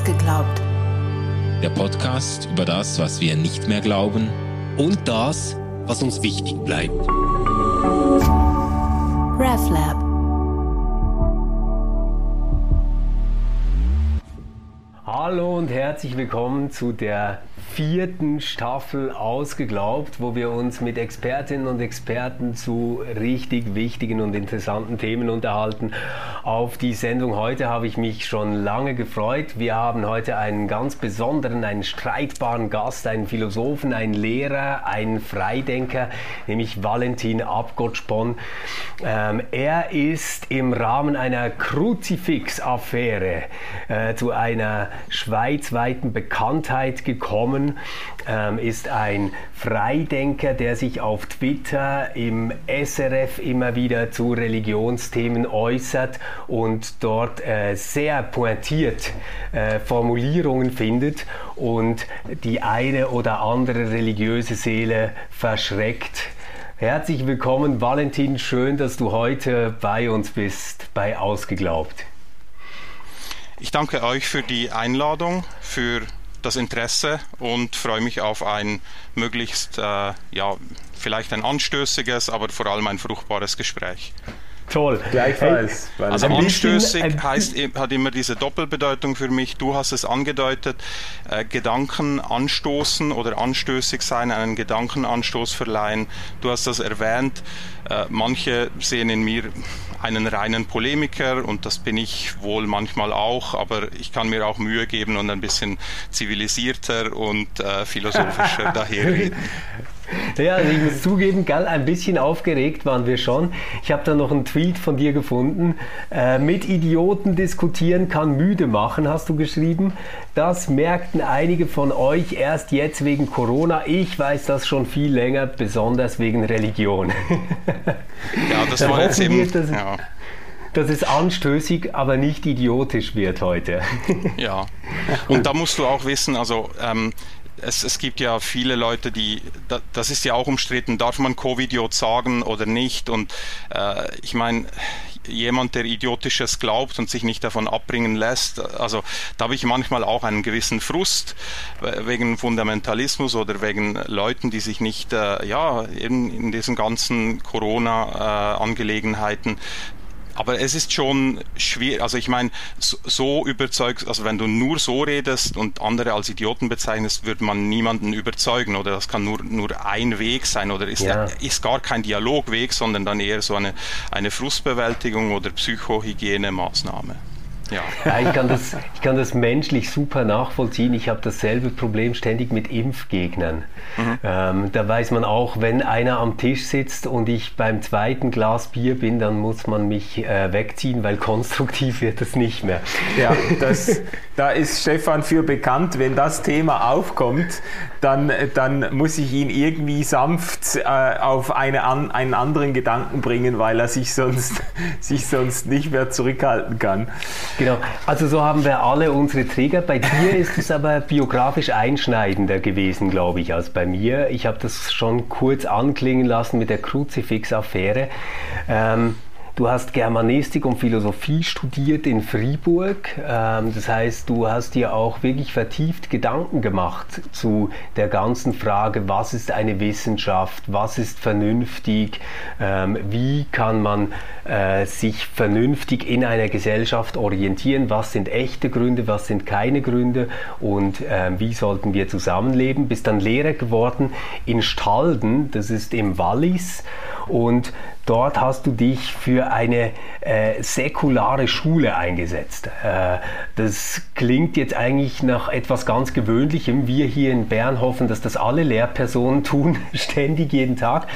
Ausgeglaubt. Der Podcast über das, was wir nicht mehr glauben und das, was uns wichtig bleibt. RefLab. Hallo und herzlich willkommen zu der vierten Staffel ausgeglaubt, wo wir uns mit Expertinnen und Experten zu richtig wichtigen und interessanten Themen unterhalten. Auf die Sendung heute habe ich mich schon lange gefreut. Wir haben heute einen ganz besonderen, einen streitbaren Gast, einen Philosophen, einen Lehrer, einen Freidenker, nämlich Valentin Abgottspon. Ähm, er ist im Rahmen einer Kruzifix-Affäre äh, zu einer schweizweiten Bekanntheit gekommen Ähm, ist ein Freidenker, der sich auf Twitter im SRF immer wieder zu Religionsthemen äußert und dort äh, sehr pointiert äh, Formulierungen findet und die eine oder andere religiöse Seele verschreckt. Herzlich willkommen, Valentin. Schön, dass du heute bei uns bist bei Ausgeglaubt. Ich danke euch für die Einladung, für das Interesse und freue mich auf ein möglichst, äh, ja, vielleicht ein anstößiges, aber vor allem ein fruchtbares Gespräch. Toll. Gleichfalls. Hey, also anstößig heißt, hat immer diese Doppelbedeutung für mich. Du hast es angedeutet, äh, Gedanken anstoßen oder anstößig sein, einen Gedankenanstoß verleihen. Du hast das erwähnt. Äh, manche sehen in mir einen reinen Polemiker und das bin ich wohl manchmal auch, aber ich kann mir auch Mühe geben und ein bisschen zivilisierter und äh, philosophischer daherreden. Ja, also ich muss zugeben, gell, ein bisschen aufgeregt waren wir schon. Ich habe da noch einen Tweet von dir gefunden. Äh, mit Idioten diskutieren kann müde machen, hast du geschrieben. Das merkten einige von euch erst jetzt wegen Corona. Ich weiß das schon viel länger, besonders wegen Religion. ja, das war jetzt eben. dass, ja. dass es anstößig, aber nicht idiotisch wird heute. ja, und da musst du auch wissen, also ähm, es, es gibt ja viele Leute, die, das ist ja auch umstritten, darf man Covid-Idiot sagen oder nicht? Und äh, ich meine, jemand, der Idiotisches glaubt und sich nicht davon abbringen lässt, also da habe ich manchmal auch einen gewissen Frust wegen Fundamentalismus oder wegen Leuten, die sich nicht, äh, ja, in, in diesen ganzen Corona-Angelegenheiten aber es ist schon schwierig. Also ich meine, so, so überzeugt, also wenn du nur so redest und andere als Idioten bezeichnest, würde man niemanden überzeugen oder das kann nur, nur ein Weg sein oder ist, ja. ist gar kein Dialogweg, sondern dann eher so eine, eine Frustbewältigung oder Psychohygienemaßnahme. Ja. ja. ich, kann das, ich kann das menschlich super nachvollziehen. Ich habe dasselbe Problem ständig mit Impfgegnern. Mhm. Ähm, da weiß man auch, wenn einer am Tisch sitzt und ich beim zweiten Glas Bier bin, dann muss man mich äh, wegziehen, weil konstruktiv wird das nicht mehr. Ja, das, da ist Stefan für bekannt. Wenn das Thema aufkommt, dann, dann muss ich ihn irgendwie sanft äh, auf eine an, einen anderen Gedanken bringen, weil er sich sonst, sich sonst nicht mehr zurückhalten kann. Genau, also so haben wir alle unsere Trigger. Bei dir ist es aber biografisch einschneidender gewesen, glaube ich, als bei mir. Ich habe das schon kurz anklingen lassen mit der Kruzifix-Affäre. Ähm, Du hast Germanistik und Philosophie studiert in Fribourg. Ähm, das heißt, du hast dir auch wirklich vertieft Gedanken gemacht zu der ganzen Frage, was ist eine Wissenschaft, was ist vernünftig, ähm, wie kann man äh, sich vernünftig in einer Gesellschaft orientieren, was sind echte Gründe, was sind keine Gründe und ähm, wie sollten wir zusammenleben. Bist dann Lehrer geworden in Stalden, das ist im Wallis und dort hast du dich für eine äh, säkulare Schule eingesetzt. Äh, das klingt jetzt eigentlich nach etwas ganz Gewöhnlichem. Wir hier in Bern hoffen, dass das alle Lehrpersonen tun, ständig jeden Tag.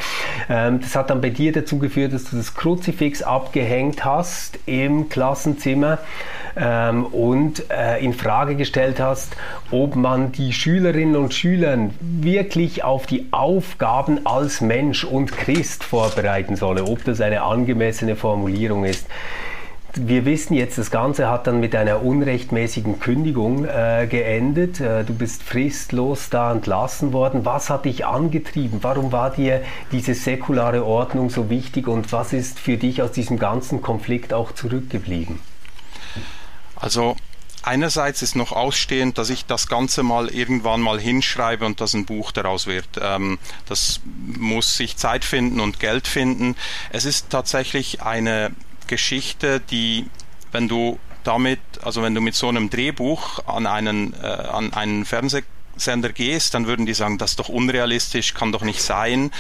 Ähm, das hat dann bei dir dazu geführt, dass du das Kruzifix abgehängt hast im Klassenzimmer ähm, und äh, in Frage gestellt hast, ob man die Schülerinnen und Schüler wirklich auf die Aufgaben als Mensch und Christ vorbereiten solle, ob das eine angemessene Formulierung ist. Wir wissen jetzt, das Ganze hat dann mit einer unrechtmäßigen Kündigung äh, geendet. Äh, du bist fristlos da entlassen worden. Was hat dich angetrieben? Warum war dir diese säkulare Ordnung so wichtig und was ist für dich aus diesem ganzen Konflikt auch zurückgeblieben? Also einerseits ist noch ausstehend, dass ich das Ganze mal irgendwann mal hinschreibe und dass ein Buch daraus wird. Ähm, das muss sich Zeit finden und Geld finden. Es ist tatsächlich eine Geschichte, die, wenn du damit, also wenn du mit so einem Drehbuch an einen, äh, an einen Fernsehsender gehst, dann würden die sagen, das ist doch unrealistisch, kann doch nicht sein.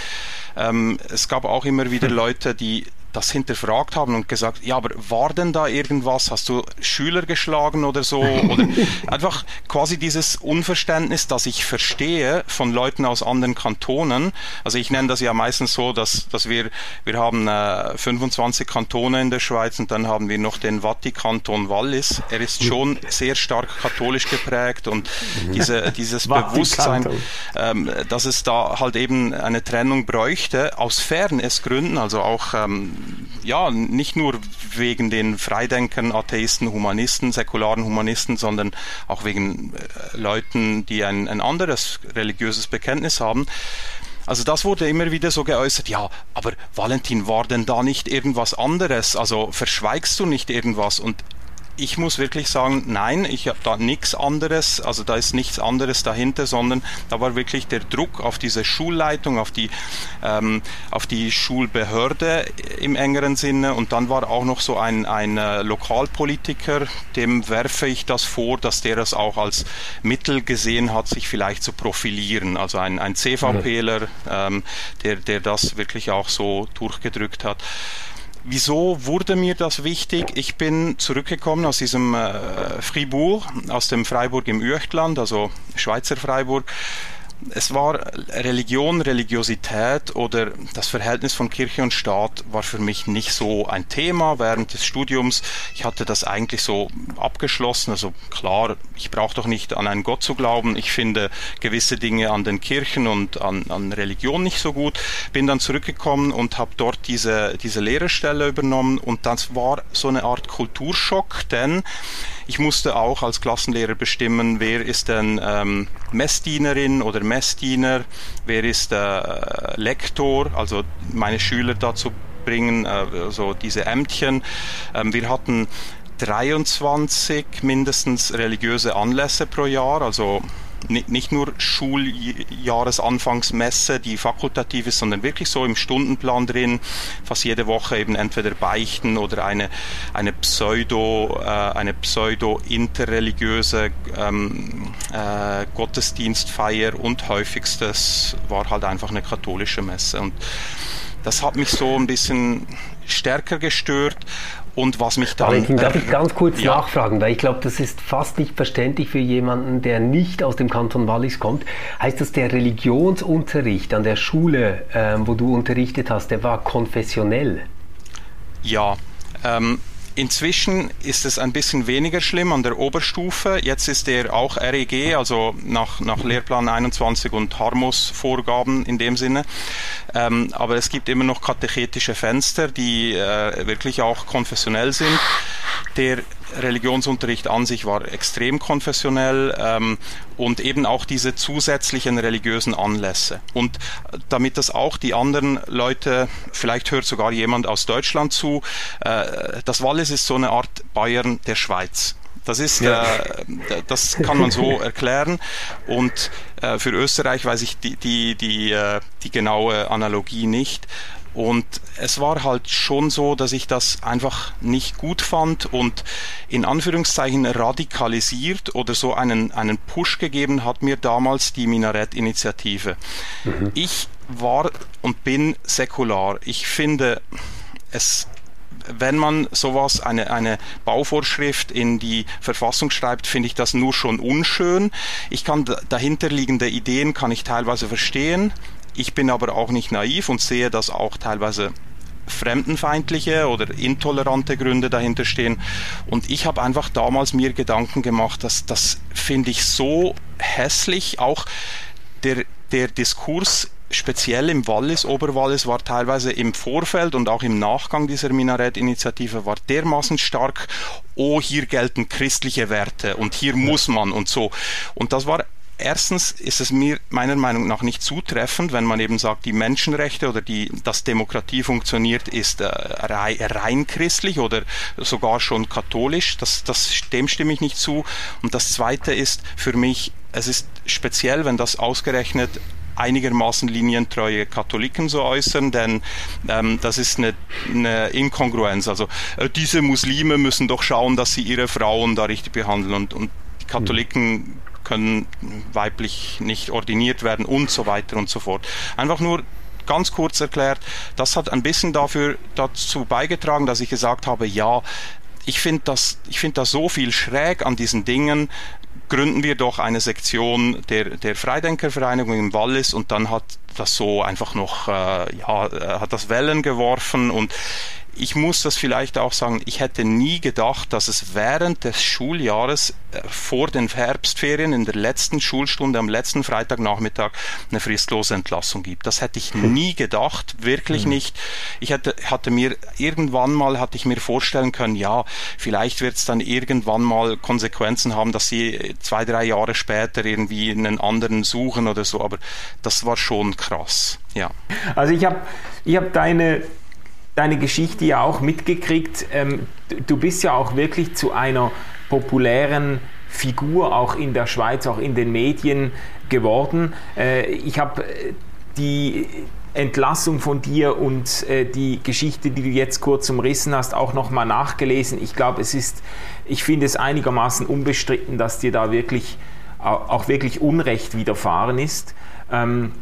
Ähm, es gab auch immer wieder Leute, die das hinterfragt haben und gesagt, ja, aber war denn da irgendwas? Hast du Schüler geschlagen oder so? Oder einfach quasi dieses Unverständnis, das ich verstehe von Leuten aus anderen Kantonen. Also ich nenne das ja meistens so, dass, dass wir, wir haben äh, 25 Kantone in der Schweiz und dann haben wir noch den Vatikanton Wallis. Er ist schon sehr stark katholisch geprägt und diese, dieses Bewusstsein, ähm, dass es da halt eben eine Trennung bräuchte, aus Fairnessgründen, also auch ähm, ja, nicht nur wegen den Freidenkern, Atheisten, Humanisten, säkularen Humanisten, sondern auch wegen äh, Leuten, die ein, ein anderes religiöses Bekenntnis haben. Also das wurde immer wieder so geäußert, ja, aber Valentin, war denn da nicht irgendwas anderes? Also verschweigst du nicht irgendwas? Und ich muss wirklich sagen, nein, ich habe da nichts anderes, also da ist nichts anderes dahinter, sondern da war wirklich der Druck auf diese Schulleitung, auf die, ähm, auf die Schulbehörde im engeren Sinne. Und dann war auch noch so ein, ein äh, Lokalpolitiker, dem werfe ich das vor, dass der das auch als Mittel gesehen hat, sich vielleicht zu profilieren, also ein, ein CVPler, ähm, der, der das wirklich auch so durchgedrückt hat. Wieso wurde mir das wichtig? Ich bin zurückgekommen aus diesem äh, Fribourg, aus dem Freiburg im Üechtland, also Schweizer Freiburg, es war Religion, Religiosität oder das Verhältnis von Kirche und Staat war für mich nicht so ein Thema während des Studiums. Ich hatte das eigentlich so abgeschlossen. Also klar, ich brauche doch nicht an einen Gott zu glauben. Ich finde gewisse Dinge an den Kirchen und an, an Religion nicht so gut. Bin dann zurückgekommen und habe dort diese, diese Lehrerstelle übernommen und das war so eine Art Kulturschock, denn ich musste auch als Klassenlehrer bestimmen, wer ist denn ähm, Messdienerin oder Messdiener, wer ist äh, Lektor, also meine Schüler dazu bringen, äh, also diese Ämtchen. Ähm, wir hatten 23 mindestens religiöse Anlässe pro Jahr, also nicht nur Schuljahresanfangsmesse, die fakultativ ist, sondern wirklich so im Stundenplan drin, fast jede Woche eben entweder beichten oder eine, eine Pseudo, äh, eine Pseudo-interreligiöse ähm, äh, Gottesdienstfeier und häufigstes war halt einfach eine katholische Messe. Und das hat mich so ein bisschen stärker gestört und was mich dann. Valentin, darf ich ganz kurz ja. nachfragen, weil ich glaube, das ist fast nicht verständlich für jemanden, der nicht aus dem Kanton Wallis kommt. Heißt das, der Religionsunterricht an der Schule, ähm, wo du unterrichtet hast, der war konfessionell? Ja. Ähm, Inzwischen ist es ein bisschen weniger schlimm an der Oberstufe. Jetzt ist er auch REG, also nach, nach Lehrplan 21 und Harmus-Vorgaben in dem Sinne. Ähm, aber es gibt immer noch katechetische Fenster, die äh, wirklich auch konfessionell sind. Der Religionsunterricht an sich war extrem konfessionell ähm, und eben auch diese zusätzlichen religiösen Anlässe. Und damit das auch die anderen Leute, vielleicht hört sogar jemand aus Deutschland zu, äh, das Wallis ist so eine Art Bayern der Schweiz. Das ist, ja. äh, das kann man so erklären. Und äh, für Österreich weiß ich die, die, die, äh, die genaue Analogie nicht. Und es war halt schon so, dass ich das einfach nicht gut fand und in Anführungszeichen radikalisiert oder so einen, einen Push gegeben hat mir damals die Minarett-Initiative. Mhm. Ich war und bin säkular. Ich finde es wenn man sowas, eine, eine Bauvorschrift in die Verfassung schreibt, finde ich das nur schon unschön. Ich kann dahinterliegende Ideen kann ich teilweise verstehen. Ich bin aber auch nicht naiv und sehe, dass auch teilweise fremdenfeindliche oder intolerante Gründe dahinter stehen. Und ich habe einfach damals mir Gedanken gemacht, dass das finde ich so hässlich. Auch der, der Diskurs speziell im Wallis, Oberwallis, war teilweise im Vorfeld und auch im Nachgang dieser Minarett-Initiative war dermaßen stark, oh, hier gelten christliche Werte und hier muss man und so. Und das war erstens ist es mir meiner Meinung nach nicht zutreffend, wenn man eben sagt, die Menschenrechte oder die, dass Demokratie funktioniert, ist äh, rein christlich oder sogar schon katholisch. Das, das, dem stimme ich nicht zu. Und das Zweite ist für mich, es ist speziell, wenn das ausgerechnet einigermaßen linientreue Katholiken so äußern, denn ähm, das ist eine, eine Inkongruenz. Also äh, diese Muslime müssen doch schauen, dass sie ihre Frauen da richtig behandeln und, und die Katholiken können weiblich nicht ordiniert werden und so weiter und so fort. Einfach nur ganz kurz erklärt, das hat ein bisschen dafür dazu beigetragen, dass ich gesagt habe, ja, ich finde das, ich finde das so viel schräg an diesen Dingen, gründen wir doch eine Sektion der, der Freidenkervereinigung im Wallis und dann hat das so einfach noch, äh, ja, äh, hat das Wellen geworfen und ich muss das vielleicht auch sagen, ich hätte nie gedacht, dass es während des Schuljahres äh, vor den Herbstferien in der letzten Schulstunde am letzten Freitagnachmittag eine fristlose Entlassung gibt. Das hätte ich hm. nie gedacht, wirklich mhm. nicht. Ich hatte, hatte mir irgendwann mal hatte ich mir vorstellen können, ja, vielleicht wird es dann irgendwann mal Konsequenzen haben, dass sie zwei, drei Jahre später irgendwie einen anderen suchen oder so, aber das war schon krass. Ja. Also ich habe ich hab deine deine Geschichte ja auch mitgekriegt. Ähm, du bist ja auch wirklich zu einer populären Figur auch in der Schweiz, auch in den Medien geworden. Äh, ich habe äh, die Entlassung von dir und äh, die Geschichte, die du jetzt kurz umrissen hast, auch nochmal nachgelesen. Ich glaube, es ist, ich finde es einigermaßen unbestritten, dass dir da wirklich auch wirklich Unrecht widerfahren ist. Ähm,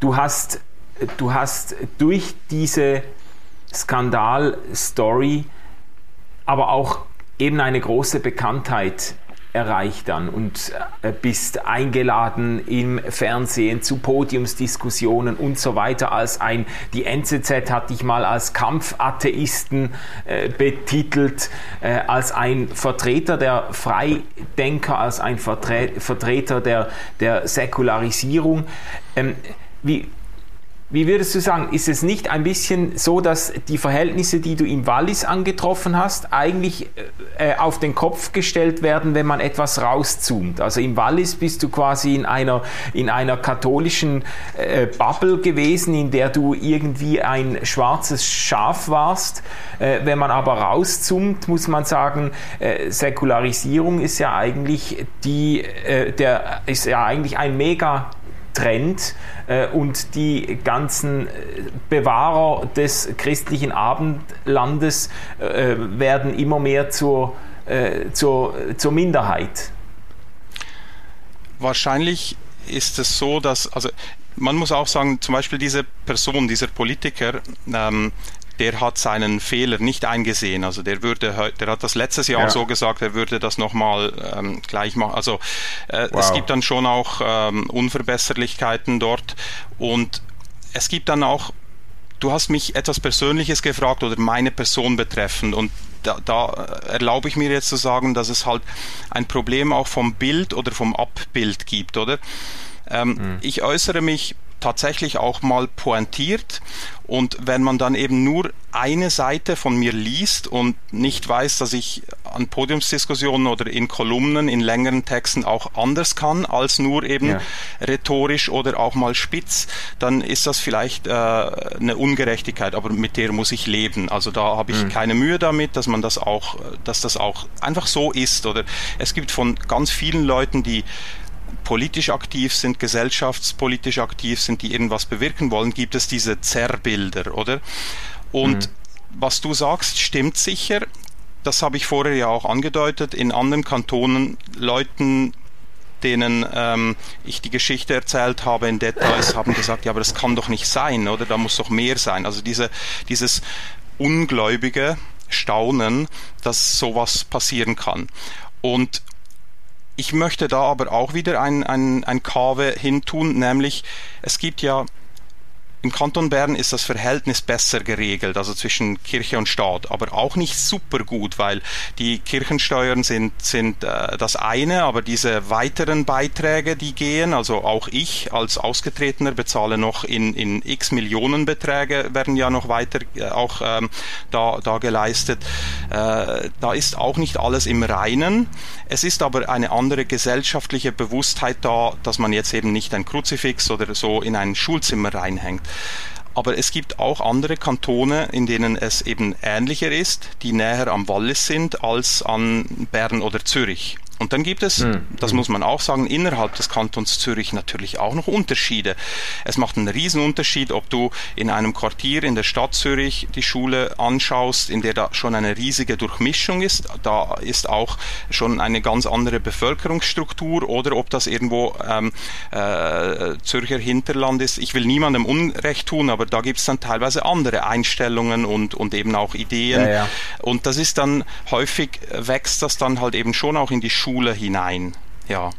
du hast, du hast durch diese Skandal-Story, aber auch eben eine große Bekanntheit erreicht dann und äh, bist eingeladen im Fernsehen zu Podiumsdiskussionen und so weiter als ein, die NZZ hat dich mal als Kampfatheisten äh, betitelt, äh, als ein Vertreter der Freidenker, als ein Vertre Vertreter der, der Säkularisierung. Ähm, wie, wie würdest du sagen, ist es nicht ein bisschen so, dass die Verhältnisse, die du im Wallis angetroffen hast, eigentlich äh, auf den Kopf gestellt werden, wenn man etwas rauszoomt? Also im Wallis bist du quasi in einer, in einer katholischen äh, Bubble gewesen, in der du irgendwie ein schwarzes Schaf warst. Äh, wenn man aber rauszoomt, muss man sagen, äh, Säkularisierung ist ja eigentlich die, äh, der, ist ja eigentlich ein mega Trend äh, und die ganzen äh, Bewahrer des christlichen Abendlandes äh, werden immer mehr zur, zur, zur Minderheit. Wahrscheinlich ist es so, dass, also man muss auch sagen, zum Beispiel diese Person, dieser Politiker, ähm, der hat seinen Fehler nicht eingesehen. Also der würde, der hat das letztes Jahr ja. so gesagt, er würde das nochmal ähm, gleich machen. Also äh, wow. es gibt dann schon auch ähm, Unverbesserlichkeiten dort und es gibt dann auch du hast mich etwas Persönliches gefragt oder meine Person betreffend und da, da, erlaube ich mir jetzt zu sagen, dass es halt ein Problem auch vom Bild oder vom Abbild gibt, oder? Ähm, mhm. Ich äußere mich tatsächlich auch mal pointiert. Und wenn man dann eben nur eine Seite von mir liest und nicht weiß, dass ich an Podiumsdiskussionen oder in Kolumnen, in längeren Texten auch anders kann als nur eben ja. rhetorisch oder auch mal spitz, dann ist das vielleicht äh, eine Ungerechtigkeit, aber mit der muss ich leben. Also da habe ich mhm. keine Mühe damit, dass man das auch, dass das auch einfach so ist. Oder es gibt von ganz vielen Leuten, die politisch aktiv sind, gesellschaftspolitisch aktiv sind, die irgendwas bewirken wollen, gibt es diese Zerrbilder, oder? Und mhm. was du sagst, stimmt sicher. Das habe ich vorher ja auch angedeutet. In anderen Kantonen Leuten denen ähm, ich die Geschichte erzählt habe in Details, haben gesagt, ja, aber das kann doch nicht sein, oder? Da muss doch mehr sein. Also diese, dieses ungläubige Staunen, dass sowas passieren kann. Und ich möchte da aber auch wieder ein, ein, ein Kave hintun, nämlich es gibt ja im Kanton Bern ist das Verhältnis besser geregelt, also zwischen Kirche und Staat, aber auch nicht super gut, weil die Kirchensteuern sind, sind äh, das eine, aber diese weiteren Beiträge, die gehen, also auch ich als Ausgetretener bezahle noch in, in x Millionen Beträge, werden ja noch weiter äh, auch ähm, da, da geleistet. Äh, da ist auch nicht alles im Reinen. Es ist aber eine andere gesellschaftliche Bewusstheit da, dass man jetzt eben nicht ein Kruzifix oder so in ein Schulzimmer reinhängt. Aber es gibt auch andere Kantone, in denen es eben ähnlicher ist, die näher am Wallis sind als an Bern oder Zürich. Und dann gibt es, mhm. das muss man auch sagen, innerhalb des Kantons Zürich natürlich auch noch Unterschiede. Es macht einen Riesenunterschied, ob du in einem Quartier in der Stadt Zürich die Schule anschaust, in der da schon eine riesige Durchmischung ist. Da ist auch schon eine ganz andere Bevölkerungsstruktur oder ob das irgendwo ähm, äh, Zürcher Hinterland ist. Ich will niemandem Unrecht tun, aber da gibt es dann teilweise andere Einstellungen und, und eben auch Ideen. Ja, ja. Und das ist dann häufig wächst das dann halt eben schon auch in die Schule Schule hinein. Ja.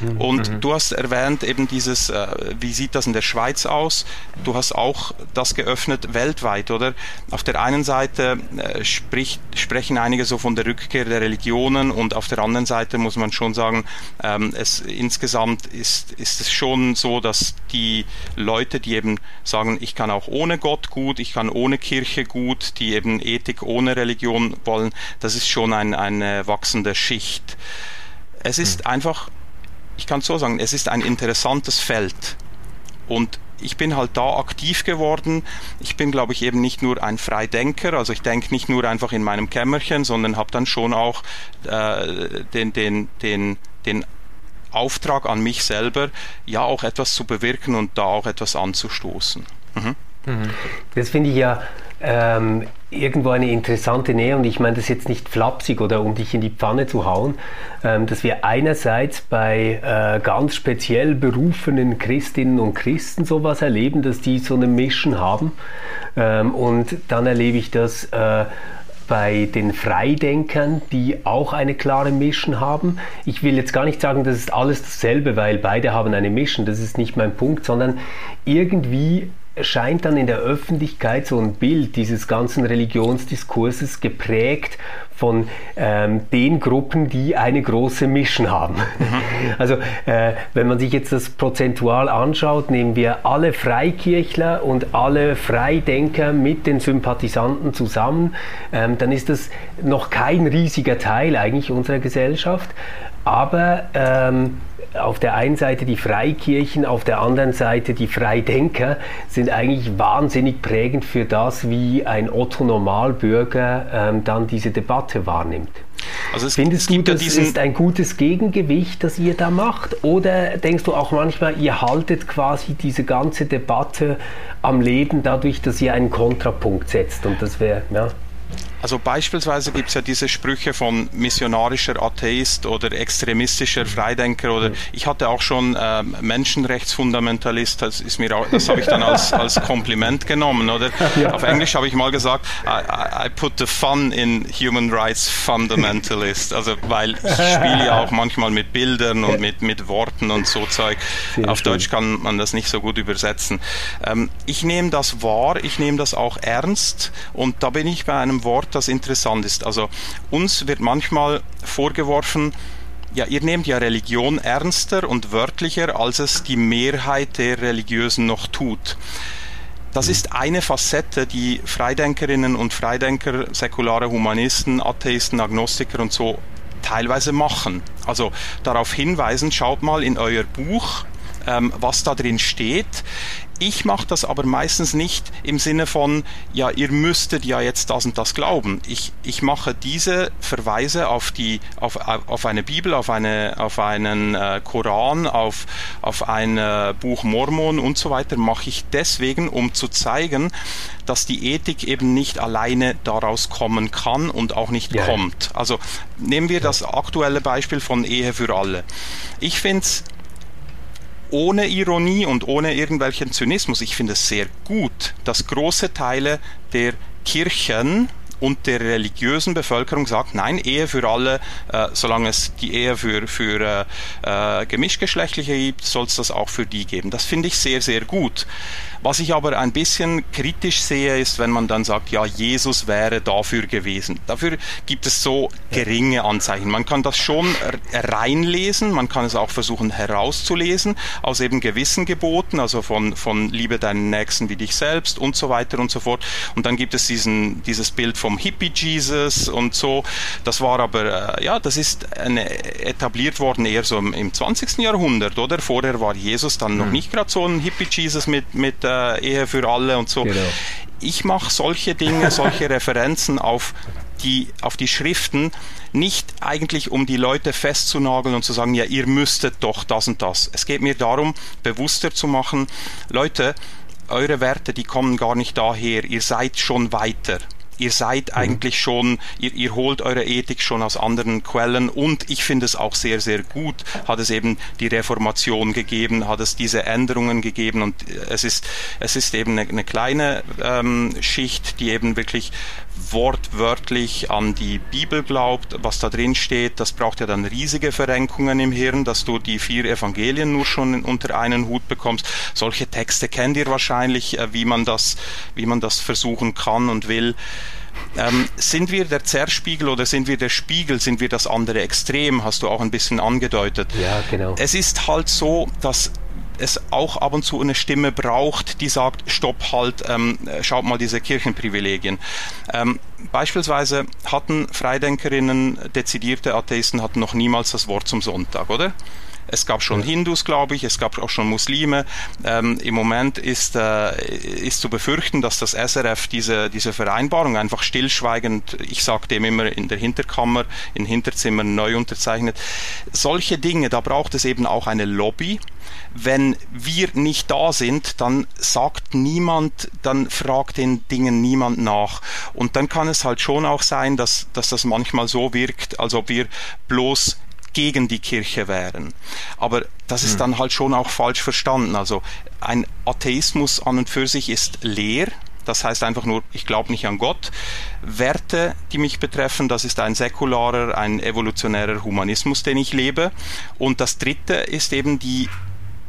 Mhm. Und mhm. du hast erwähnt eben dieses, äh, wie sieht das in der Schweiz aus? Du hast auch das geöffnet weltweit, oder? Auf der einen Seite äh, spricht, sprechen einige so von der Rückkehr der Religionen und auf der anderen Seite muss man schon sagen, ähm, es insgesamt ist, ist es schon so, dass die Leute, die eben sagen, ich kann auch ohne Gott gut, ich kann ohne Kirche gut, die eben Ethik ohne Religion wollen, das ist schon ein, eine wachsende Schicht. Es ist mhm. einfach ich kann so sagen, es ist ein interessantes Feld. Und ich bin halt da aktiv geworden. Ich bin, glaube ich, eben nicht nur ein Freidenker, also ich denke nicht nur einfach in meinem Kämmerchen, sondern habe dann schon auch äh, den, den, den, den Auftrag an mich selber, ja auch etwas zu bewirken und da auch etwas anzustoßen. Mhm. mhm. Das finde ich ja ähm, irgendwo eine interessante Nähe und ich meine das jetzt nicht flapsig oder um dich in die Pfanne zu hauen, ähm, dass wir einerseits bei äh, ganz speziell berufenen Christinnen und Christen sowas erleben, dass die so eine Mission haben ähm, und dann erlebe ich das äh, bei den Freidenkern, die auch eine klare Mission haben. Ich will jetzt gar nicht sagen, das ist alles dasselbe, weil beide haben eine Mission, das ist nicht mein Punkt, sondern irgendwie scheint dann in der Öffentlichkeit so ein Bild dieses ganzen Religionsdiskurses geprägt von ähm, den Gruppen, die eine große Mission haben. Mhm. Also äh, wenn man sich jetzt das prozentual anschaut, nehmen wir alle Freikirchler und alle Freidenker mit den Sympathisanten zusammen, ähm, dann ist das noch kein riesiger Teil eigentlich unserer Gesellschaft. Aber ähm, auf der einen Seite die Freikirchen, auf der anderen Seite die Freidenker sind eigentlich wahnsinnig prägend für das, wie ein Otto Normalbürger ähm, dann diese Debatte wahrnimmt. Also es, Findest es du, das ja ist ein gutes Gegengewicht, das ihr da macht? Oder denkst du auch manchmal, ihr haltet quasi diese ganze Debatte am Leben dadurch, dass ihr einen Kontrapunkt setzt? Und das wäre, ja. Also beispielsweise gibt es ja diese Sprüche von missionarischer Atheist oder extremistischer Freidenker oder ich hatte auch schon äh, Menschenrechtsfundamentalist, das ist mir auch, das habe ich dann als, als Kompliment genommen, oder? Ja. Auf Englisch habe ich mal gesagt, I, I, put the fun in human rights fundamentalist, also weil ich spiele ja auch manchmal mit Bildern und mit, mit Worten und so Zeug. Sehr Auf schön. Deutsch kann man das nicht so gut übersetzen. Ähm, ich nehme das wahr, ich nehme das auch ernst und da bin ich bei einem Wort Wort, das interessant ist. Also uns wird manchmal vorgeworfen, ja, ihr nehmt ja Religion ernster und wörtlicher, als es die Mehrheit der Religiösen noch tut. Das mhm. ist eine Facette, die Freidenkerinnen und Freidenker, säkulare Humanisten, Atheisten, Agnostiker und so teilweise machen. Also darauf hinweisen, schaut mal in euer Buch, ähm, was da drin steht. Ich mache das aber meistens nicht im Sinne von, ja, ihr müsstet ja jetzt das und das glauben. Ich, ich mache diese Verweise auf, die, auf, auf eine Bibel, auf, eine, auf einen äh, Koran, auf, auf ein äh, Buch Mormon und so weiter, mache ich deswegen, um zu zeigen, dass die Ethik eben nicht alleine daraus kommen kann und auch nicht ja. kommt. Also nehmen wir das aktuelle Beispiel von Ehe für alle. Ich finde es ohne Ironie und ohne irgendwelchen Zynismus. Ich finde es sehr gut, dass große Teile der Kirchen und der religiösen Bevölkerung sagt, nein, Ehe für alle, äh, solange es die Ehe für, für äh, äh, Gemischtgeschlechtliche gibt, soll es das auch für die geben. Das finde ich sehr, sehr gut. Was ich aber ein bisschen kritisch sehe, ist, wenn man dann sagt, ja, Jesus wäre dafür gewesen. Dafür gibt es so geringe Anzeichen. Man kann das schon reinlesen, man kann es auch versuchen herauszulesen aus eben gewissen Geboten, also von, von Liebe deinen Nächsten wie dich selbst und so weiter und so fort. Und dann gibt es diesen, dieses Bild vom Hippie Jesus und so. Das war aber, äh, ja, das ist eine, etabliert worden eher so im, im 20. Jahrhundert, oder? Vorher war Jesus dann noch hm. nicht gerade so ein Hippie Jesus mit, mit äh, Ehe für alle und so. Genau. Ich mache solche Dinge, solche Referenzen auf die, auf die Schriften nicht eigentlich, um die Leute festzunageln und zu sagen, ja, ihr müsstet doch das und das. Es geht mir darum, bewusster zu machen, Leute, eure Werte, die kommen gar nicht daher, ihr seid schon weiter ihr seid mhm. eigentlich schon, ihr, ihr holt eure Ethik schon aus anderen Quellen und ich finde es auch sehr, sehr gut, hat es eben die Reformation gegeben, hat es diese Änderungen gegeben und es ist, es ist eben eine, eine kleine ähm, Schicht, die eben wirklich wortwörtlich an die Bibel glaubt, was da drin steht, das braucht ja dann riesige Verrenkungen im Hirn, dass du die vier Evangelien nur schon unter einen Hut bekommst. Solche Texte kennt ihr wahrscheinlich, äh, wie man das, wie man das versuchen kann und will. Ähm, sind wir der Zerspiegel oder sind wir der Spiegel? Sind wir das andere Extrem? Hast du auch ein bisschen angedeutet. Ja, genau. Es ist halt so, dass es auch ab und zu eine Stimme braucht, die sagt, stopp halt, ähm, schaut mal diese Kirchenprivilegien. Ähm, beispielsweise hatten Freidenkerinnen, dezidierte Atheisten hatten noch niemals das Wort zum Sonntag, oder? Es gab schon. Hindus, glaube ich, es gab auch schon Muslime. Ähm, Im Moment ist, äh, ist zu befürchten, dass das SRF diese, diese Vereinbarung einfach stillschweigend, ich sage dem immer in der Hinterkammer, in Hinterzimmern neu unterzeichnet. Solche Dinge, da braucht es eben auch eine Lobby. Wenn wir nicht da sind, dann sagt niemand, dann fragt den Dingen niemand nach. Und dann kann es halt schon auch sein, dass, dass das manchmal so wirkt, als ob wir bloß gegen die Kirche wären. Aber das ist hm. dann halt schon auch falsch verstanden. Also ein Atheismus an und für sich ist leer. Das heißt einfach nur, ich glaube nicht an Gott. Werte, die mich betreffen, das ist ein säkularer, ein evolutionärer Humanismus, den ich lebe. Und das Dritte ist eben die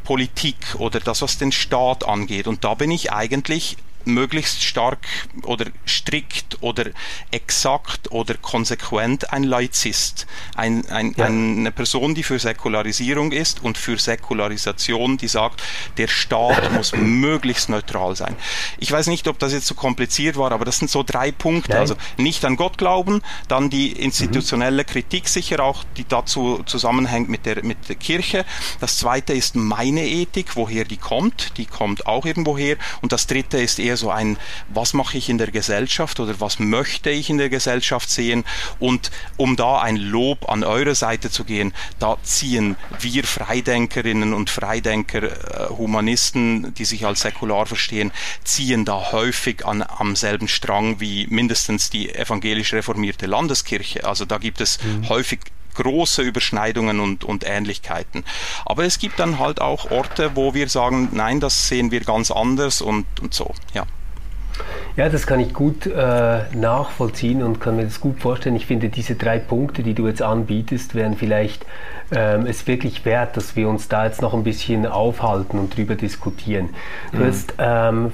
Politik oder das, was den Staat angeht. Und da bin ich eigentlich möglichst stark oder strikt oder exakt oder konsequent ein Laizist. Ein, ein, ja. Eine Person, die für Säkularisierung ist und für Säkularisation, die sagt, der Staat muss möglichst neutral sein. Ich weiß nicht, ob das jetzt so kompliziert war, aber das sind so drei Punkte. Nein. Also nicht an Gott glauben, dann die institutionelle mhm. Kritik sicher auch, die dazu zusammenhängt mit der, mit der Kirche. Das zweite ist meine Ethik, woher die kommt. Die kommt auch irgendwoher. Und das dritte ist eher so ein, was mache ich in der Gesellschaft oder was möchte ich in der Gesellschaft sehen und um da ein Lob an eure Seite zu gehen, da ziehen wir Freidenkerinnen und Freidenker, äh, Humanisten, die sich als säkular verstehen, ziehen da häufig an, am selben Strang wie mindestens die evangelisch reformierte Landeskirche. Also da gibt es mhm. häufig große Überschneidungen und, und Ähnlichkeiten. Aber es gibt dann halt auch Orte, wo wir sagen, nein, das sehen wir ganz anders und, und so, ja. Ja, das kann ich gut äh, nachvollziehen und kann mir das gut vorstellen. Ich finde, diese drei Punkte, die du jetzt anbietest, wären vielleicht ähm, es wirklich wert, dass wir uns da jetzt noch ein bisschen aufhalten und drüber diskutieren. Du mhm. hast ähm,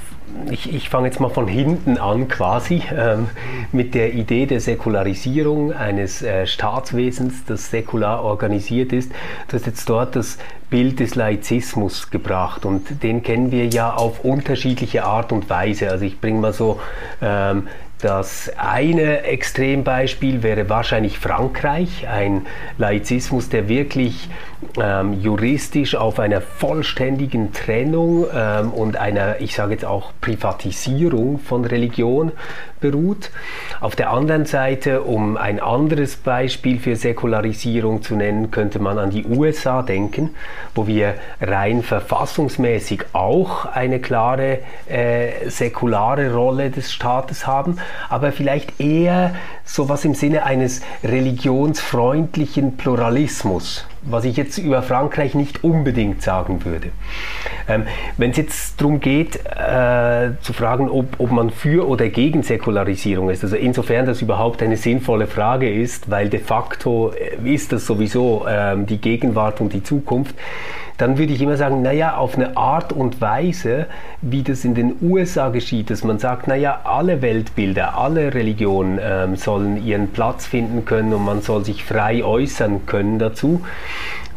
ich, ich fange jetzt mal von hinten an quasi ähm, mit der Idee der Säkularisierung eines äh, Staatswesens, das säkular organisiert ist. Du hast jetzt dort das Bild des Laizismus gebracht und den kennen wir ja auf unterschiedliche Art und Weise. Also ich bringe mal so ähm, das eine Extrembeispiel wäre wahrscheinlich Frankreich, ein Laizismus, der wirklich ähm, juristisch auf einer vollständigen Trennung ähm, und einer, ich sage jetzt auch Privatisierung von Religion beruht. Auf der anderen Seite, um ein anderes Beispiel für Säkularisierung zu nennen, könnte man an die USA denken, wo wir rein verfassungsmäßig auch eine klare äh, säkulare Rolle des Staates haben, aber vielleicht eher sowas im Sinne eines religionsfreundlichen Pluralismus was ich jetzt über Frankreich nicht unbedingt sagen würde. Ähm, Wenn es jetzt darum geht, äh, zu fragen, ob, ob man für oder gegen Säkularisierung ist, also insofern das überhaupt eine sinnvolle Frage ist, weil de facto ist das sowieso ähm, die Gegenwart und die Zukunft, dann würde ich immer sagen, naja, auf eine Art und Weise, wie das in den USA geschieht, dass man sagt, naja, alle Weltbilder, alle Religionen ähm, sollen ihren Platz finden können und man soll sich frei äußern können dazu,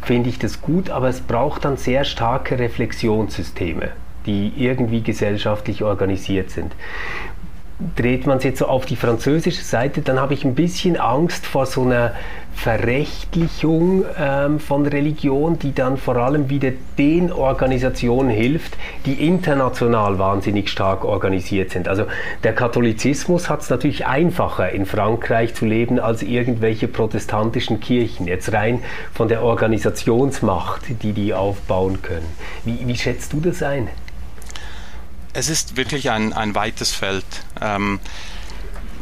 finde ich das gut, aber es braucht dann sehr starke Reflexionssysteme die irgendwie gesellschaftlich organisiert sind dreht man es jetzt so auf die französische Seite, dann habe ich ein bisschen Angst vor so einer Verrechtlichung ähm, von Religion, die dann vor allem wieder den Organisationen hilft, die international wahnsinnig stark organisiert sind. Also der Katholizismus hat es natürlich einfacher in Frankreich zu leben als irgendwelche protestantischen Kirchen, jetzt rein von der Organisationsmacht, die die aufbauen können. Wie, wie schätzt du das ein? Es ist wirklich ein, ein weites Feld. Ähm,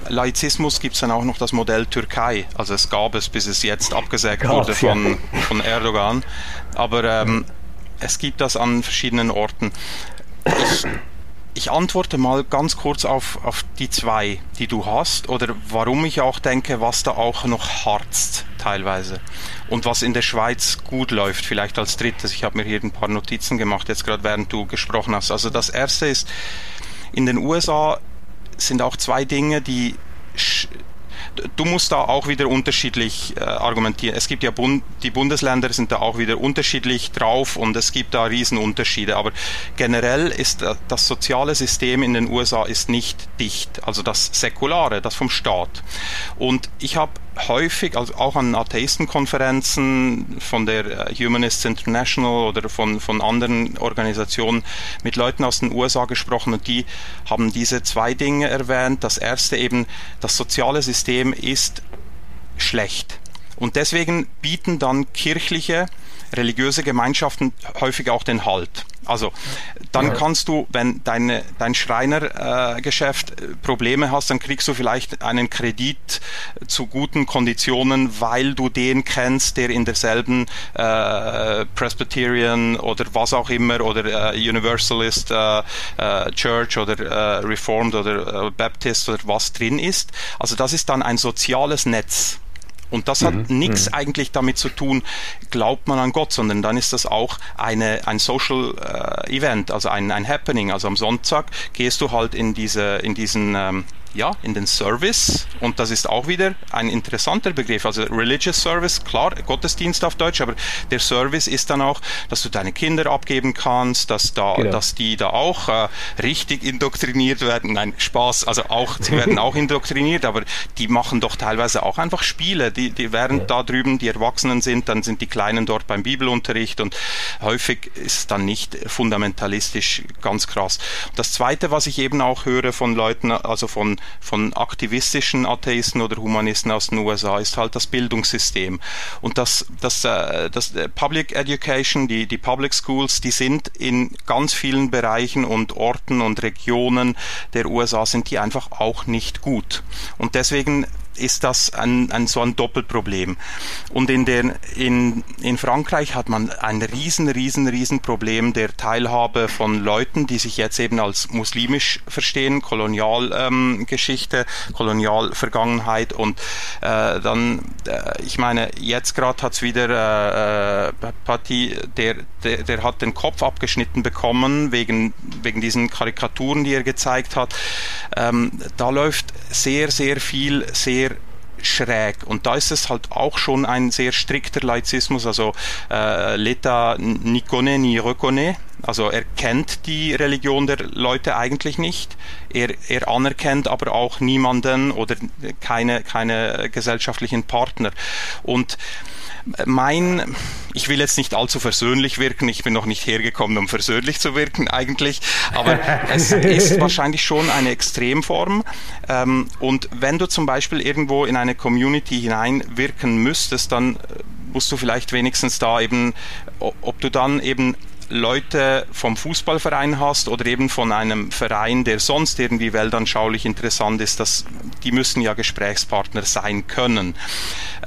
Laizismus gibt es dann auch noch das Modell Türkei. Also es gab es, bis es jetzt abgesägt Gott, wurde von, ja. von Erdogan. Aber ähm, es gibt das an verschiedenen Orten. Ich, ich antworte mal ganz kurz auf, auf die zwei, die du hast, oder warum ich auch denke, was da auch noch harzt teilweise. Und was in der Schweiz gut läuft, vielleicht als drittes. Ich habe mir hier ein paar Notizen gemacht, jetzt gerade während du gesprochen hast. Also das erste ist, in den USA sind auch zwei Dinge, die du musst da auch wieder unterschiedlich äh, argumentieren. Es gibt ja Bund, die Bundesländer sind da auch wieder unterschiedlich drauf und es gibt da Riesenunterschiede. Aber generell ist äh, das soziale System in den USA ist nicht dicht, also das säkulare, das vom Staat. Und ich habe häufig, also auch an Atheistenkonferenzen von der äh, Humanists International oder von, von anderen Organisationen mit Leuten aus den USA gesprochen und die haben diese zwei Dinge erwähnt. Das erste eben, das soziale System ist schlecht. Und deswegen bieten dann kirchliche religiöse Gemeinschaften häufig auch den Halt. Also dann kannst du, wenn deine, dein Schreinergeschäft äh, Probleme hast, dann kriegst du vielleicht einen Kredit zu guten Konditionen, weil du den kennst, der in derselben äh, Presbyterian oder was auch immer oder äh, Universalist äh, äh Church oder äh, Reformed oder Baptist oder was drin ist. Also das ist dann ein soziales Netz. Und das hat mhm. nichts mhm. eigentlich damit zu tun, glaubt man an Gott, sondern dann ist das auch eine, ein Social äh, Event, also ein, ein Happening. Also am Sonntag gehst du halt in diese, in diesen ähm, ja, in den Service und das ist auch wieder ein interessanter Begriff. Also Religious Service, klar, Gottesdienst auf Deutsch, aber der Service ist dann auch, dass du deine Kinder abgeben kannst, dass da, genau. dass die da auch äh, richtig indoktriniert werden. Nein, Spaß, also auch, sie werden auch indoktriniert, aber die machen doch teilweise auch einfach Spiele. Die, die während ja. da drüben die Erwachsenen sind, dann sind die Kleinen dort beim Bibelunterricht und häufig ist es dann nicht fundamentalistisch ganz krass. Das zweite, was ich eben auch höre von Leuten, also von von, aktivistischen Atheisten oder Humanisten aus den USA ist halt das Bildungssystem. Und das, das, äh, das äh, Public Education, die, die Public Schools, die sind in ganz vielen Bereichen und Orten und Regionen der USA sind die einfach auch nicht gut. Und deswegen ist das ein, ein, so ein Doppelproblem. Und in, der, in, in Frankreich hat man ein riesen, riesen, riesen Problem der Teilhabe von Leuten, die sich jetzt eben als muslimisch verstehen, Kolonialgeschichte, ähm, Kolonialvergangenheit und äh, dann, äh, ich meine, jetzt gerade hat es wieder äh, äh, Patti, der, der, der hat den Kopf abgeschnitten bekommen wegen, wegen diesen Karikaturen, die er gezeigt hat. Ähm, da läuft sehr, sehr viel, sehr schräg. Und da ist es halt auch schon ein sehr strikter Laizismus, also äh, l'État ni connaît ni reconnaît. Also er kennt die Religion der Leute eigentlich nicht. Er, er anerkennt aber auch niemanden oder keine, keine gesellschaftlichen Partner. Und mein, ich will jetzt nicht allzu versöhnlich wirken, ich bin noch nicht hergekommen, um versöhnlich zu wirken eigentlich, aber es ist wahrscheinlich schon eine Extremform. Ähm, und wenn du zum Beispiel irgendwo in eine Community hineinwirken müsstest, dann musst du vielleicht wenigstens da eben, ob du dann eben Leute vom Fußballverein hast oder eben von einem Verein, der sonst irgendwie weltanschaulich interessant ist, das, die müssen ja Gesprächspartner sein können.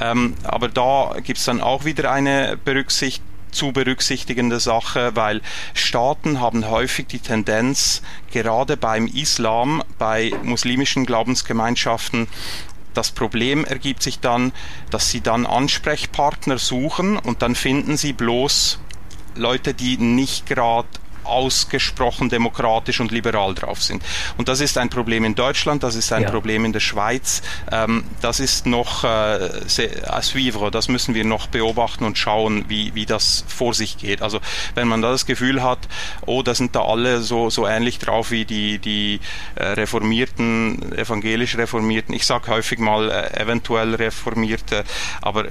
Ähm, aber da gibt es dann auch wieder eine Berücksichtigung zu berücksichtigende Sache, weil Staaten haben häufig die Tendenz, gerade beim Islam, bei muslimischen Glaubensgemeinschaften, das Problem ergibt sich dann, dass sie dann Ansprechpartner suchen und dann finden sie bloß Leute, die nicht gerade ausgesprochen demokratisch und liberal drauf sind. Und das ist ein Problem in Deutschland, das ist ein ja. Problem in der Schweiz. Ähm, das ist noch äh, à suivre, das müssen wir noch beobachten und schauen, wie, wie das vor sich geht. Also wenn man da das Gefühl hat, oh, da sind da alle so, so ähnlich drauf wie die, die äh, reformierten, evangelisch reformierten, ich sage häufig mal äh, eventuell reformierte, aber äh,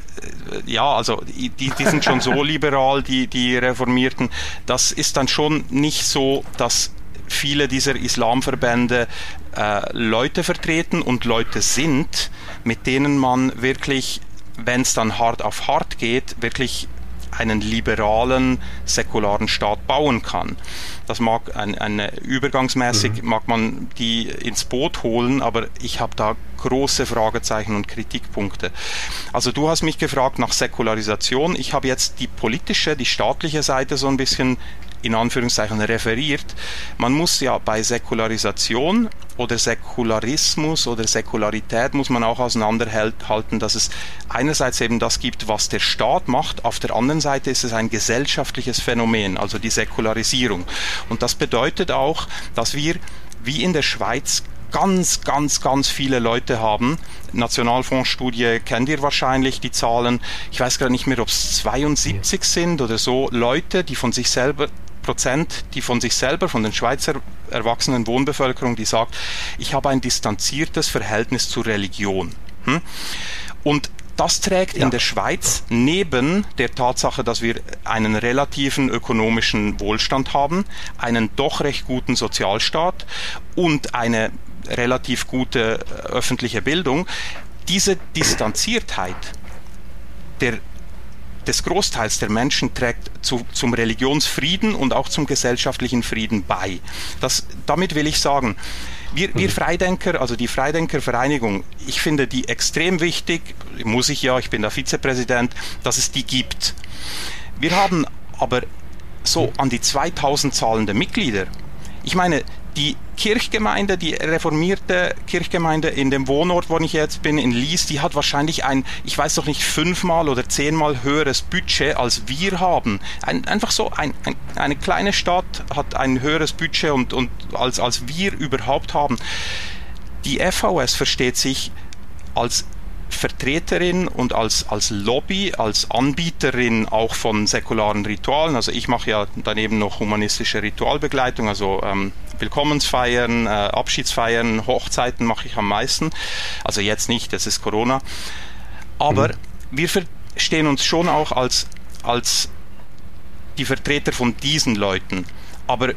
ja, also die, die sind schon so liberal, die, die Reformierten, das ist dann schon nicht so, dass viele dieser Islamverbände äh, Leute vertreten und Leute sind, mit denen man wirklich, wenn es dann hart auf hart geht, wirklich einen liberalen, säkularen Staat bauen kann. Das mag ein, eine übergangsmäßig mhm. mag man die ins Boot holen, aber ich habe da große Fragezeichen und Kritikpunkte. Also du hast mich gefragt nach Säkularisation. Ich habe jetzt die politische, die staatliche Seite so ein bisschen in Anführungszeichen referiert. Man muss ja bei Säkularisation oder Säkularismus oder Säkularität muss man auch auseinanderhalten, dass es einerseits eben das gibt, was der Staat macht, auf der anderen Seite ist es ein gesellschaftliches Phänomen, also die Säkularisierung. Und das bedeutet auch, dass wir wie in der Schweiz ganz, ganz, ganz viele Leute haben. Nationalfondsstudie kennt ihr wahrscheinlich die Zahlen. Ich weiß gerade nicht mehr, ob es 72 sind oder so Leute, die von sich selber Prozent, die von sich selber, von den Schweizer erwachsenen Wohnbevölkerung, die sagt, ich habe ein distanziertes Verhältnis zur Religion. Hm? Und das trägt ja. in der Schweiz neben der Tatsache, dass wir einen relativen ökonomischen Wohlstand haben, einen doch recht guten Sozialstaat und eine relativ gute äh, öffentliche Bildung, diese Distanziertheit der des Großteils der Menschen trägt zu, zum Religionsfrieden und auch zum gesellschaftlichen Frieden bei. Das, damit will ich sagen, wir, wir mhm. Freidenker, also die Freidenkervereinigung, ich finde die extrem wichtig, muss ich ja, ich bin der Vizepräsident, dass es die gibt. Wir haben aber so an die 2000 zahlende Mitglieder. Ich meine, die Kirchgemeinde, die reformierte Kirchgemeinde in dem Wohnort, wo ich jetzt bin, in Lies, die hat wahrscheinlich ein, ich weiß doch nicht, fünfmal oder zehnmal höheres Budget als wir haben. Ein, einfach so, ein, ein, eine kleine Stadt hat ein höheres Budget und, und als, als wir überhaupt haben. Die FVS versteht sich als Vertreterin und als, als Lobby, als Anbieterin auch von säkularen Ritualen. Also ich mache ja daneben noch humanistische Ritualbegleitung, also ähm, Willkommensfeiern, äh, Abschiedsfeiern, Hochzeiten mache ich am meisten. Also jetzt nicht, das ist Corona. Aber mhm. wir verstehen uns schon auch als, als die Vertreter von diesen Leuten. Aber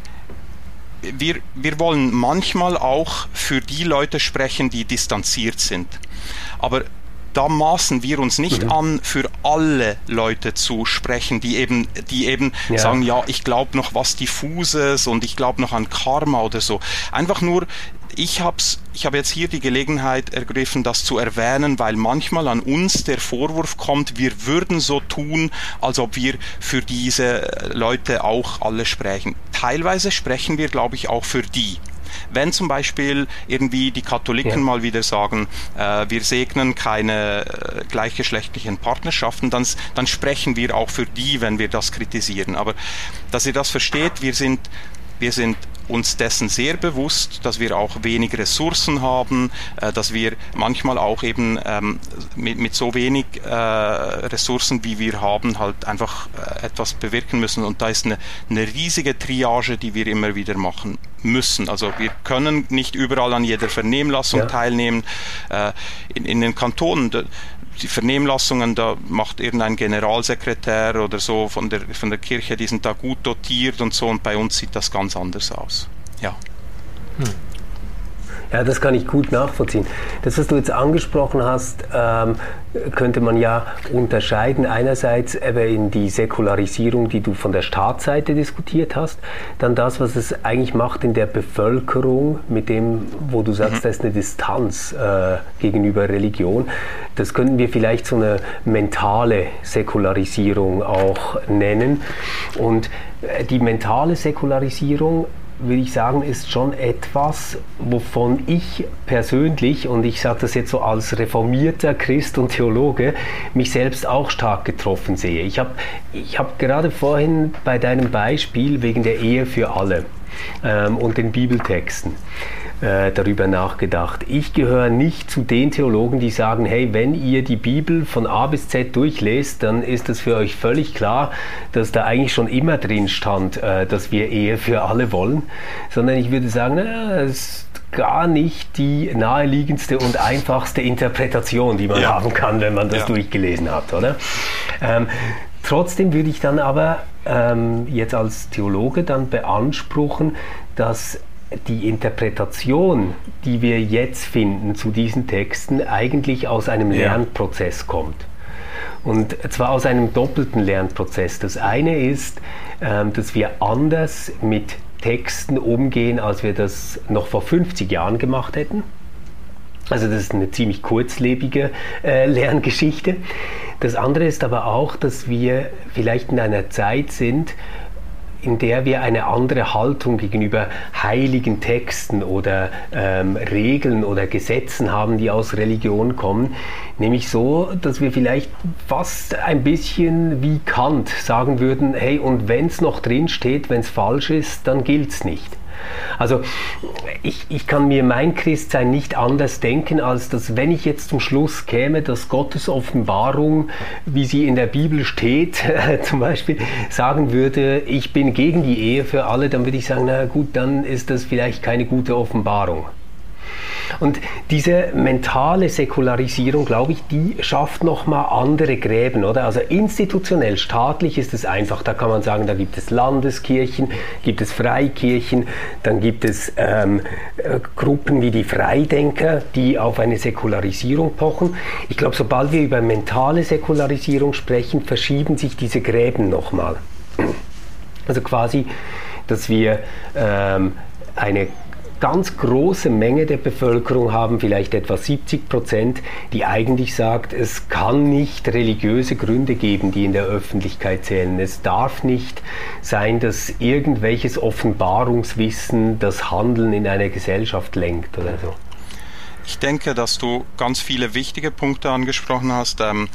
wir, wir wollen manchmal auch für die Leute sprechen, die distanziert sind. Aber da maßen wir uns nicht mhm. an, für alle Leute zu sprechen, die eben, die eben ja. sagen, ja, ich glaube noch was diffuses und ich glaube noch an Karma oder so. Einfach nur, ich hab's, ich habe jetzt hier die Gelegenheit ergriffen, das zu erwähnen, weil manchmal an uns der Vorwurf kommt, wir würden so tun, als ob wir für diese Leute auch alle sprechen. Teilweise sprechen wir, glaube ich, auch für die. Wenn zum Beispiel irgendwie die Katholiken ja. mal wieder sagen, äh, wir segnen keine äh, gleichgeschlechtlichen Partnerschaften, dann, dann sprechen wir auch für die, wenn wir das kritisieren. Aber dass ihr das versteht, wir sind, wir sind uns dessen sehr bewusst, dass wir auch wenig Ressourcen haben, äh, dass wir manchmal auch eben ähm, mit, mit so wenig äh, Ressourcen, wie wir haben, halt einfach äh, etwas bewirken müssen. Und da ist eine, eine riesige Triage, die wir immer wieder machen müssen. Also wir können nicht überall an jeder Vernehmlassung ja. teilnehmen. In, in den Kantonen, die Vernehmlassungen, da macht irgendein Generalsekretär oder so von der, von der Kirche, die sind da gut dotiert und so und bei uns sieht das ganz anders aus. Ja. Hm. Ja, das kann ich gut nachvollziehen. Das, was du jetzt angesprochen hast, ähm, könnte man ja unterscheiden. Einerseits eben in die Säkularisierung, die du von der Staatsseite diskutiert hast, dann das, was es eigentlich macht in der Bevölkerung, mit dem, wo du sagst, mhm. da ist eine Distanz äh, gegenüber Religion. Das könnten wir vielleicht so eine mentale Säkularisierung auch nennen. Und äh, die mentale Säkularisierung würde ich sagen, ist schon etwas, wovon ich persönlich, und ich sage das jetzt so als reformierter Christ und Theologe, mich selbst auch stark getroffen sehe. Ich habe ich hab gerade vorhin bei deinem Beispiel wegen der Ehe für alle ähm, und den Bibeltexten äh, darüber nachgedacht. Ich gehöre nicht zu den Theologen, die sagen, hey, wenn ihr die Bibel von A bis Z durchlest, dann ist es für euch völlig klar, dass da eigentlich schon immer drin stand, äh, dass wir Ehe für alle wollen, sondern ich würde sagen, na, es ist gar nicht die naheliegendste und einfachste Interpretation, die man ja. haben kann, wenn man das ja. durchgelesen hat, oder? Ähm, trotzdem würde ich dann aber ähm, jetzt als Theologe dann beanspruchen, dass die Interpretation, die wir jetzt finden zu diesen Texten, eigentlich aus einem Lernprozess kommt. Und zwar aus einem doppelten Lernprozess. Das eine ist, ähm, dass wir anders mit Texten umgehen, als wir das noch vor 50 Jahren gemacht hätten. Also das ist eine ziemlich kurzlebige äh, Lerngeschichte. Das andere ist aber auch, dass wir vielleicht in einer Zeit sind, in der wir eine andere Haltung gegenüber heiligen Texten oder ähm, Regeln oder Gesetzen haben, die aus Religion kommen. Nämlich so, dass wir vielleicht fast ein bisschen wie Kant sagen würden, hey, und wenn es noch drin steht, wenn es falsch ist, dann gilt es nicht. Also ich, ich kann mir mein Christsein nicht anders denken, als dass wenn ich jetzt zum Schluss käme, dass Gottes Offenbarung, wie sie in der Bibel steht, zum Beispiel sagen würde, ich bin gegen die Ehe für alle, dann würde ich sagen, na gut, dann ist das vielleicht keine gute Offenbarung. Und diese mentale Säkularisierung, glaube ich, die schafft nochmal andere Gräben, oder? Also institutionell, staatlich ist es einfach. Da kann man sagen, da gibt es Landeskirchen, gibt es Freikirchen, dann gibt es ähm, äh, Gruppen wie die Freidenker, die auf eine Säkularisierung pochen. Ich glaube, sobald wir über mentale Säkularisierung sprechen, verschieben sich diese Gräben nochmal. Also quasi, dass wir ähm, eine ganz große Menge der Bevölkerung haben, vielleicht etwa 70 Prozent, die eigentlich sagt, es kann nicht religiöse Gründe geben, die in der Öffentlichkeit zählen. Es darf nicht sein, dass irgendwelches Offenbarungswissen das Handeln in einer Gesellschaft lenkt oder so. Ich denke, dass du ganz viele wichtige Punkte angesprochen hast. Ähm,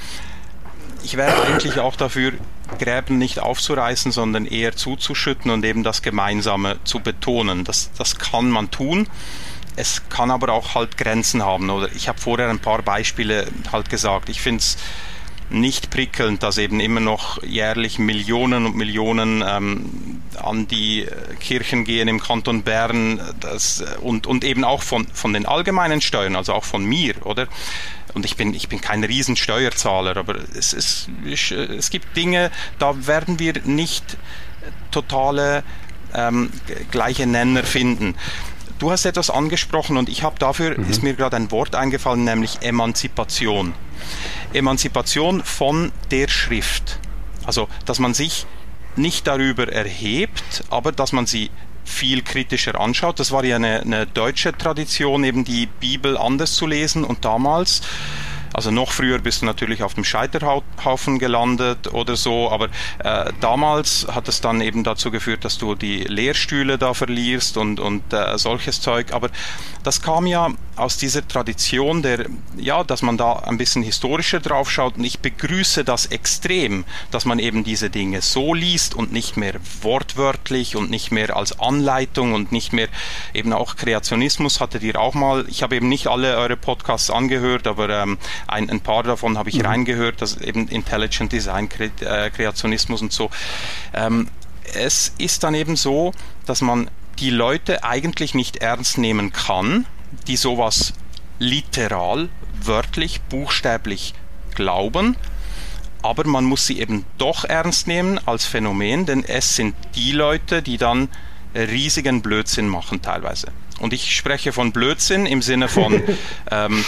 ich wäre eigentlich auch dafür, Gräben nicht aufzureißen, sondern eher zuzuschütten und eben das Gemeinsame zu betonen. Das, das kann man tun. Es kann aber auch halt Grenzen haben. Oder ich habe vorher ein paar Beispiele halt gesagt. Ich finde es nicht prickelnd, dass eben immer noch jährlich Millionen und Millionen ähm, an die Kirchen gehen im Kanton Bern das, und, und eben auch von, von den allgemeinen Steuern, also auch von mir, oder? Und ich bin, ich bin kein Riesensteuerzahler, aber es, es, es gibt Dinge, da werden wir nicht totale ähm, gleiche Nenner finden. Du hast etwas angesprochen und ich habe dafür, mhm. ist mir gerade ein Wort eingefallen, nämlich Emanzipation. Emanzipation von der Schrift. Also, dass man sich nicht darüber erhebt, aber dass man sie viel kritischer anschaut. Das war ja eine, eine deutsche Tradition, eben die Bibel anders zu lesen und damals also noch früher bist du natürlich auf dem Scheiterhaufen gelandet oder so, aber äh, damals hat es dann eben dazu geführt, dass du die Lehrstühle da verlierst und, und äh, solches Zeug. Aber das kam ja aus dieser Tradition der, ja, dass man da ein bisschen historischer drauf schaut und ich begrüße das extrem, dass man eben diese Dinge so liest und nicht mehr wortwörtlich und nicht mehr als Anleitung und nicht mehr eben auch Kreationismus hattet ihr auch mal, ich habe eben nicht alle eure Podcasts angehört, aber ähm, ein, ein paar davon habe ich mhm. reingehört, das eben Intelligent Design, äh, Kreationismus und so. Ähm, es ist dann eben so, dass man die Leute eigentlich nicht ernst nehmen kann, die sowas literal, wörtlich, buchstäblich glauben, aber man muss sie eben doch ernst nehmen als Phänomen, denn es sind die Leute, die dann riesigen Blödsinn machen teilweise. Und ich spreche von Blödsinn im Sinne von ähm,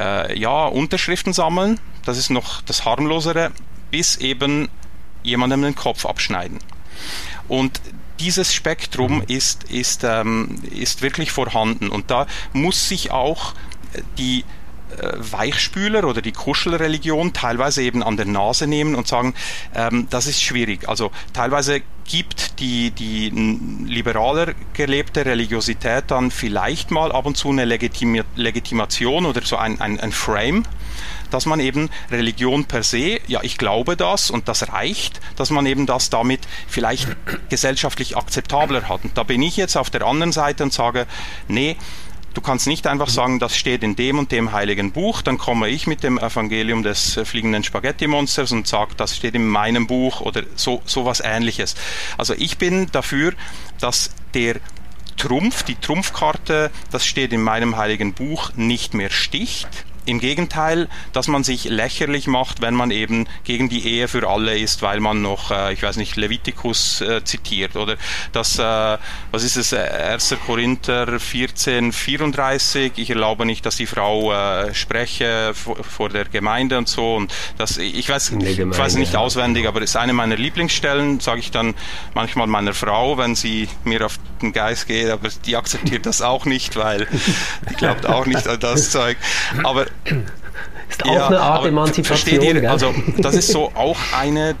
äh, ja, Unterschriften sammeln, das ist noch das harmlosere, bis eben jemandem den Kopf abschneiden. Und dieses Spektrum mhm. ist, ist, ähm, ist wirklich vorhanden und da muss sich auch die Weichspüler oder die Kuschelreligion teilweise eben an der Nase nehmen und sagen, ähm, das ist schwierig. Also teilweise gibt die, die liberaler gelebte Religiosität dann vielleicht mal ab und zu eine Legitima Legitimation oder so ein, ein, ein Frame, dass man eben Religion per se, ja, ich glaube das und das reicht, dass man eben das damit vielleicht gesellschaftlich akzeptabler hat. Und da bin ich jetzt auf der anderen Seite und sage, nee, Du kannst nicht einfach sagen, das steht in dem und dem heiligen Buch, dann komme ich mit dem Evangelium des äh, fliegenden Spaghetti-Monsters und sage, das steht in meinem Buch oder so, so was ähnliches. Also ich bin dafür, dass der Trumpf, die Trumpfkarte, das steht in meinem heiligen Buch, nicht mehr sticht, im Gegenteil, dass man sich lächerlich macht, wenn man eben gegen die Ehe für alle ist, weil man noch, äh, ich weiß nicht, Levitikus äh, zitiert oder das, äh, was ist es, 1. Korinther 14, 34, ich erlaube nicht, dass die Frau äh, spreche vor, vor, der Gemeinde und so und das, ich weiß, Gemeinde, ich weiß nicht auswendig, aber es ist eine meiner Lieblingsstellen, sage ich dann manchmal meiner Frau, wenn sie mir auf den Geist geht, aber die akzeptiert das auch nicht, weil die glaubt auch nicht an das Zeug. Aber ist auch ja, eine Art Emanzipation. Ihr, also das ist so auch eine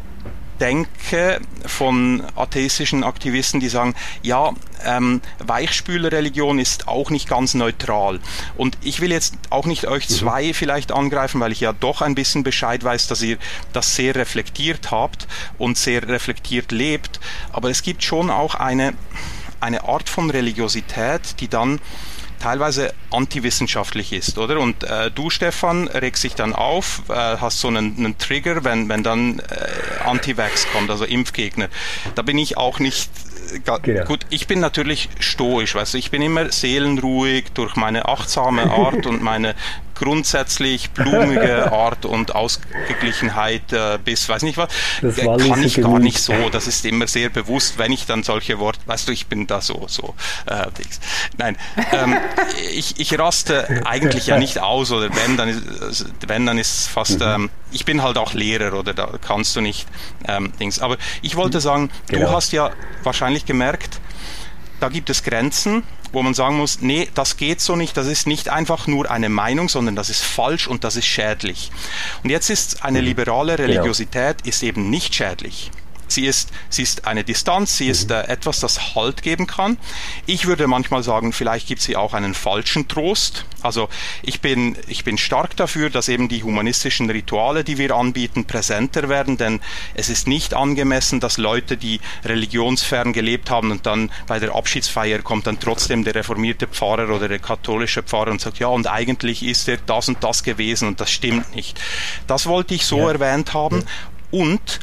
Denke von atheistischen Aktivisten, die sagen, ja, ähm, Weichspülerreligion ist auch nicht ganz neutral. Und ich will jetzt auch nicht euch mhm. zwei vielleicht angreifen, weil ich ja doch ein bisschen Bescheid weiß, dass ihr das sehr reflektiert habt und sehr reflektiert lebt. Aber es gibt schon auch eine, eine Art von Religiosität, die dann teilweise antiwissenschaftlich ist, oder? Und äh, du, Stefan, regst dich dann auf, äh, hast so einen, einen Trigger, wenn, wenn dann äh, Anti-Vax kommt, also Impfgegner. Da bin ich auch nicht Genau. Gut, ich bin natürlich stoisch, weißt du, ich bin immer seelenruhig durch meine achtsame Art und meine grundsätzlich blumige Art und Ausgeglichenheit äh, bis weiß nicht was, das äh, kann ich gar nicht so. Das ist immer sehr bewusst, wenn ich dann solche Worte, weißt du, ich bin da so, so. Äh, Nein, ähm, ich, ich raste eigentlich ja nicht aus oder wenn, dann ist, wenn, dann ist fast, mhm. ähm, ich bin halt auch Lehrer oder da kannst du nicht ähm, Dings. Aber ich wollte mhm. sagen, genau. du hast ja wahrscheinlich gemerkt, da gibt es Grenzen wo man sagen muss, nee, das geht so nicht, das ist nicht einfach nur eine Meinung, sondern das ist falsch und das ist schädlich. Und jetzt ist eine mhm. liberale. Religiosität ist eben nicht schädlich. Sie ist, sie ist eine Distanz, sie mhm. ist äh, etwas, das Halt geben kann. Ich würde manchmal sagen, vielleicht gibt sie auch einen falschen Trost. Also ich bin, ich bin stark dafür, dass eben die humanistischen Rituale, die wir anbieten, präsenter werden, denn es ist nicht angemessen, dass Leute, die religionsfern gelebt haben und dann bei der Abschiedsfeier kommt dann trotzdem der reformierte Pfarrer oder der katholische Pfarrer und sagt, ja, und eigentlich ist er das und das gewesen und das stimmt nicht. Das wollte ich so ja. erwähnt haben. Und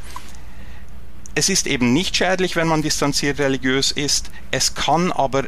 es ist eben nicht schädlich, wenn man distanziert religiös ist. Es kann aber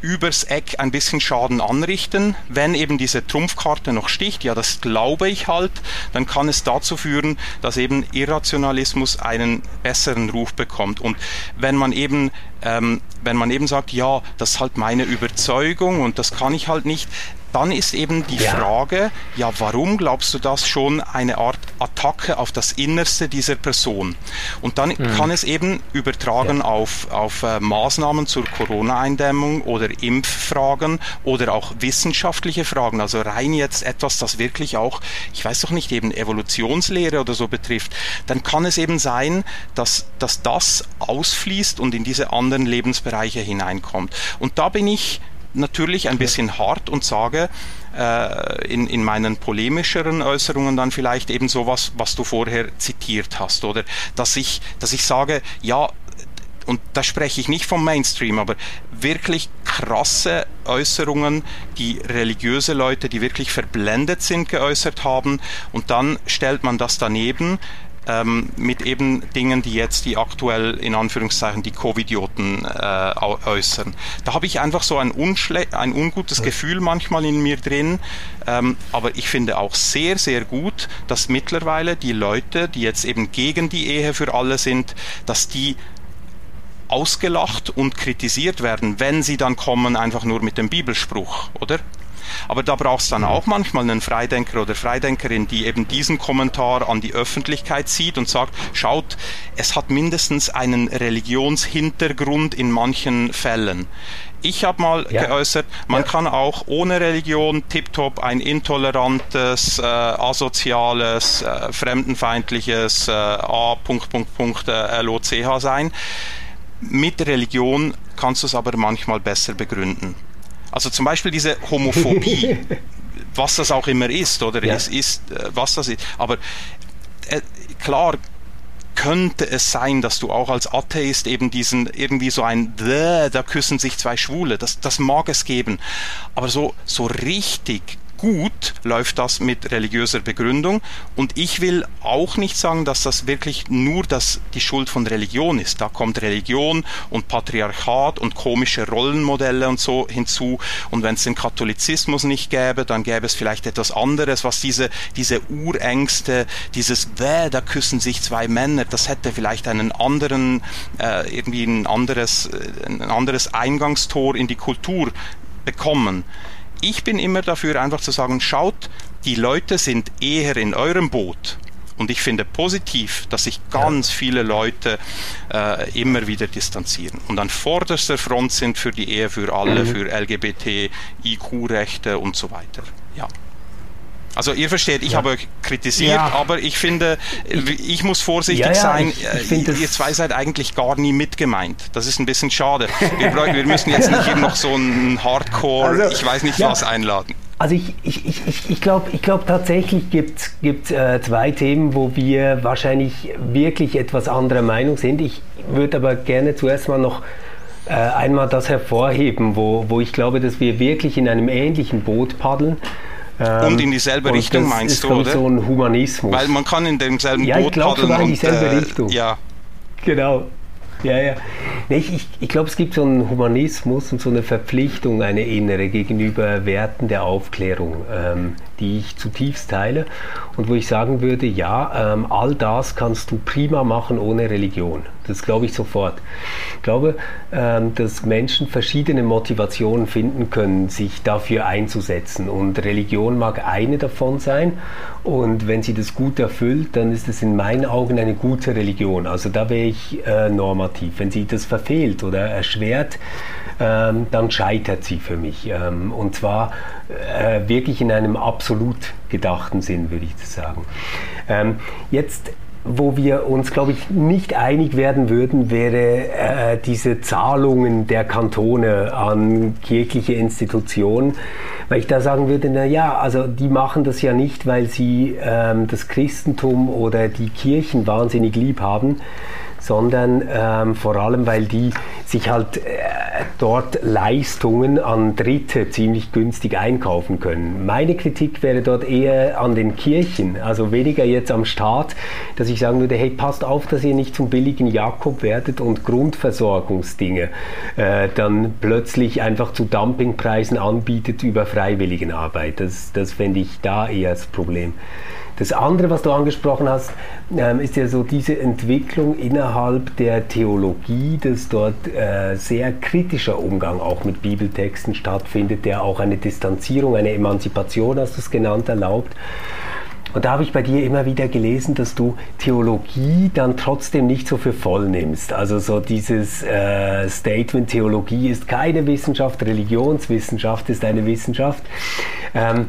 übers Eck ein bisschen Schaden anrichten. Wenn eben diese Trumpfkarte noch sticht, ja, das glaube ich halt, dann kann es dazu führen, dass eben Irrationalismus einen besseren Ruf bekommt. Und wenn man eben, ähm, wenn man eben sagt, ja, das ist halt meine Überzeugung und das kann ich halt nicht, dann ist eben die ja. Frage, ja, warum glaubst du das schon eine Art Attacke auf das Innerste dieser Person? Und dann mhm. kann es eben übertragen ja. auf, auf äh, Maßnahmen zur Corona-Eindämmung oder Impffragen oder auch wissenschaftliche Fragen. Also rein jetzt etwas, das wirklich auch, ich weiß doch nicht, eben Evolutionslehre oder so betrifft. Dann kann es eben sein, dass, dass das ausfließt und in diese anderen Lebensbereiche hineinkommt. Und da bin ich natürlich ein bisschen hart und sage äh, in, in meinen polemischeren Äußerungen dann vielleicht eben sowas, was du vorher zitiert hast, oder dass ich, dass ich sage, ja, und da spreche ich nicht vom Mainstream, aber wirklich krasse Äußerungen, die religiöse Leute, die wirklich verblendet sind, geäußert haben. Und dann stellt man das daneben ähm, mit eben Dingen, die jetzt die aktuell in Anführungszeichen die Covidioten äh, äußern. Da habe ich einfach so ein, ein ungutes Gefühl manchmal in mir drin, ähm, aber ich finde auch sehr, sehr gut, dass mittlerweile die Leute, die jetzt eben gegen die Ehe für alle sind, dass die ausgelacht und kritisiert werden, wenn sie dann kommen einfach nur mit dem Bibelspruch, oder? Aber da brauchst du dann auch manchmal einen Freidenker oder Freidenkerin, die eben diesen Kommentar an die Öffentlichkeit zieht und sagt, schaut, es hat mindestens einen Religionshintergrund in manchen Fällen. Ich habe mal ja. geäußert, man ja. kann auch ohne Religion tiptop ein intolerantes, äh, asoziales, äh, fremdenfeindliches äh, A. Punkt, Punkt, Punkt, äh, LOCH sein. Mit Religion kannst du es aber manchmal besser begründen. Also zum Beispiel diese Homophobie, was das auch immer ist, oder ja. es ist, äh, was das ist. Aber äh, klar könnte es sein, dass du auch als Atheist eben diesen irgendwie so ein da küssen sich zwei Schwule, das, das mag es geben. Aber so, so richtig gut läuft das mit religiöser Begründung. Und ich will auch nicht sagen, dass das wirklich nur das, die Schuld von Religion ist. Da kommt Religion und Patriarchat und komische Rollenmodelle und so hinzu. Und wenn es den Katholizismus nicht gäbe, dann gäbe es vielleicht etwas anderes, was diese, diese Urängste, dieses Wäh, da küssen sich zwei Männer, das hätte vielleicht einen anderen, äh, irgendwie ein anderes, äh, ein anderes Eingangstor in die Kultur bekommen ich bin immer dafür, einfach zu sagen, schaut, die Leute sind eher in eurem Boot. Und ich finde positiv, dass sich ganz ja. viele Leute äh, immer wieder distanzieren und an vorderster Front sind für die Ehe für alle, mhm. für LGBT, IQ-Rechte und so weiter. Ja. Also ihr versteht, ich ja. habe euch kritisiert, ja. aber ich finde, ich muss vorsichtig ja, sein. Ich, ich ihr zwei seid eigentlich gar nie mitgemeint. Das ist ein bisschen schade. Wir, wir müssen jetzt nicht hier noch so einen Hardcore, also, ich weiß nicht was einladen. Also ich, ich, ich, ich glaube ich glaub tatsächlich gibt es äh, zwei Themen, wo wir wahrscheinlich wirklich etwas anderer Meinung sind. Ich würde aber gerne zuerst mal noch äh, einmal das hervorheben, wo, wo ich glaube, dass wir wirklich in einem ähnlichen Boot paddeln. Ähm, und in dieselbe Richtung meinst du, oder? so ein Humanismus. Weil man kann in demselben ja, Boot ich glaube sogar in dieselbe äh, Richtung. Ja. Genau. Ja, ja. Nee, ich, ich, ich glaube, es gibt so einen Humanismus und so eine Verpflichtung, eine innere gegenüber Werten der Aufklärung, ähm, die ich zutiefst teile und wo ich sagen würde, ja, ähm, all das kannst du prima machen ohne Religion. Das glaube ich sofort. Ich glaube, ähm, dass Menschen verschiedene Motivationen finden können, sich dafür einzusetzen. Und Religion mag eine davon sein. Und wenn sie das gut erfüllt, dann ist es in meinen Augen eine gute Religion. Also da wäre ich äh, normativ. Wenn sie das verfehlt oder erschwert, ähm, dann scheitert sie für mich. Ähm, und zwar äh, wirklich in einem absolut gedachten Sinn, würde ich sagen. jetzt wo wir uns, glaube ich, nicht einig werden würden, wäre äh, diese Zahlungen der Kantone an kirchliche Institutionen, weil ich da sagen würde, na ja, also die machen das ja nicht, weil sie ähm, das Christentum oder die Kirchen wahnsinnig lieb haben, sondern ähm, vor allem, weil die sich halt äh, dort Leistungen an Dritte ziemlich günstig einkaufen können. Meine Kritik wäre dort eher an den Kirchen, also weniger jetzt am Staat, dass ich sagen würde, hey, passt auf, dass ihr nicht zum billigen Jakob werdet und Grundversorgungsdinge äh, dann plötzlich einfach zu Dumpingpreisen anbietet über Freiwilligenarbeit. Das, das fände ich da eher das Problem. Das andere, was du angesprochen hast, ähm, ist ja so diese Entwicklung innerhalb der Theologie, dass dort äh, sehr kritischer Umgang auch mit Bibeltexten stattfindet, der auch eine Distanzierung, eine Emanzipation, hast du es genannt, erlaubt. Und da habe ich bei dir immer wieder gelesen, dass du Theologie dann trotzdem nicht so für voll nimmst. Also so dieses äh, Statement, Theologie ist keine Wissenschaft, Religionswissenschaft ist eine Wissenschaft. Ähm,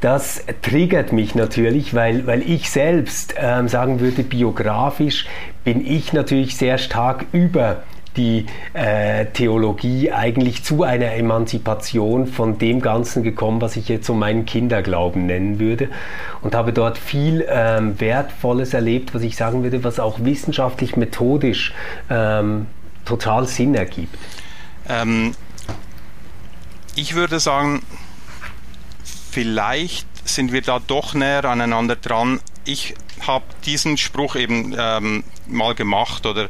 das triggert mich natürlich, weil, weil ich selbst ähm, sagen würde, biografisch bin ich natürlich sehr stark über die äh, Theologie eigentlich zu einer Emanzipation von dem Ganzen gekommen, was ich jetzt so meinen Kinderglauben nennen würde. Und habe dort viel ähm, Wertvolles erlebt, was ich sagen würde, was auch wissenschaftlich, methodisch ähm, total Sinn ergibt. Ähm, ich würde sagen, vielleicht sind wir da doch näher aneinander dran. Ich habe diesen Spruch eben ähm, mal gemacht oder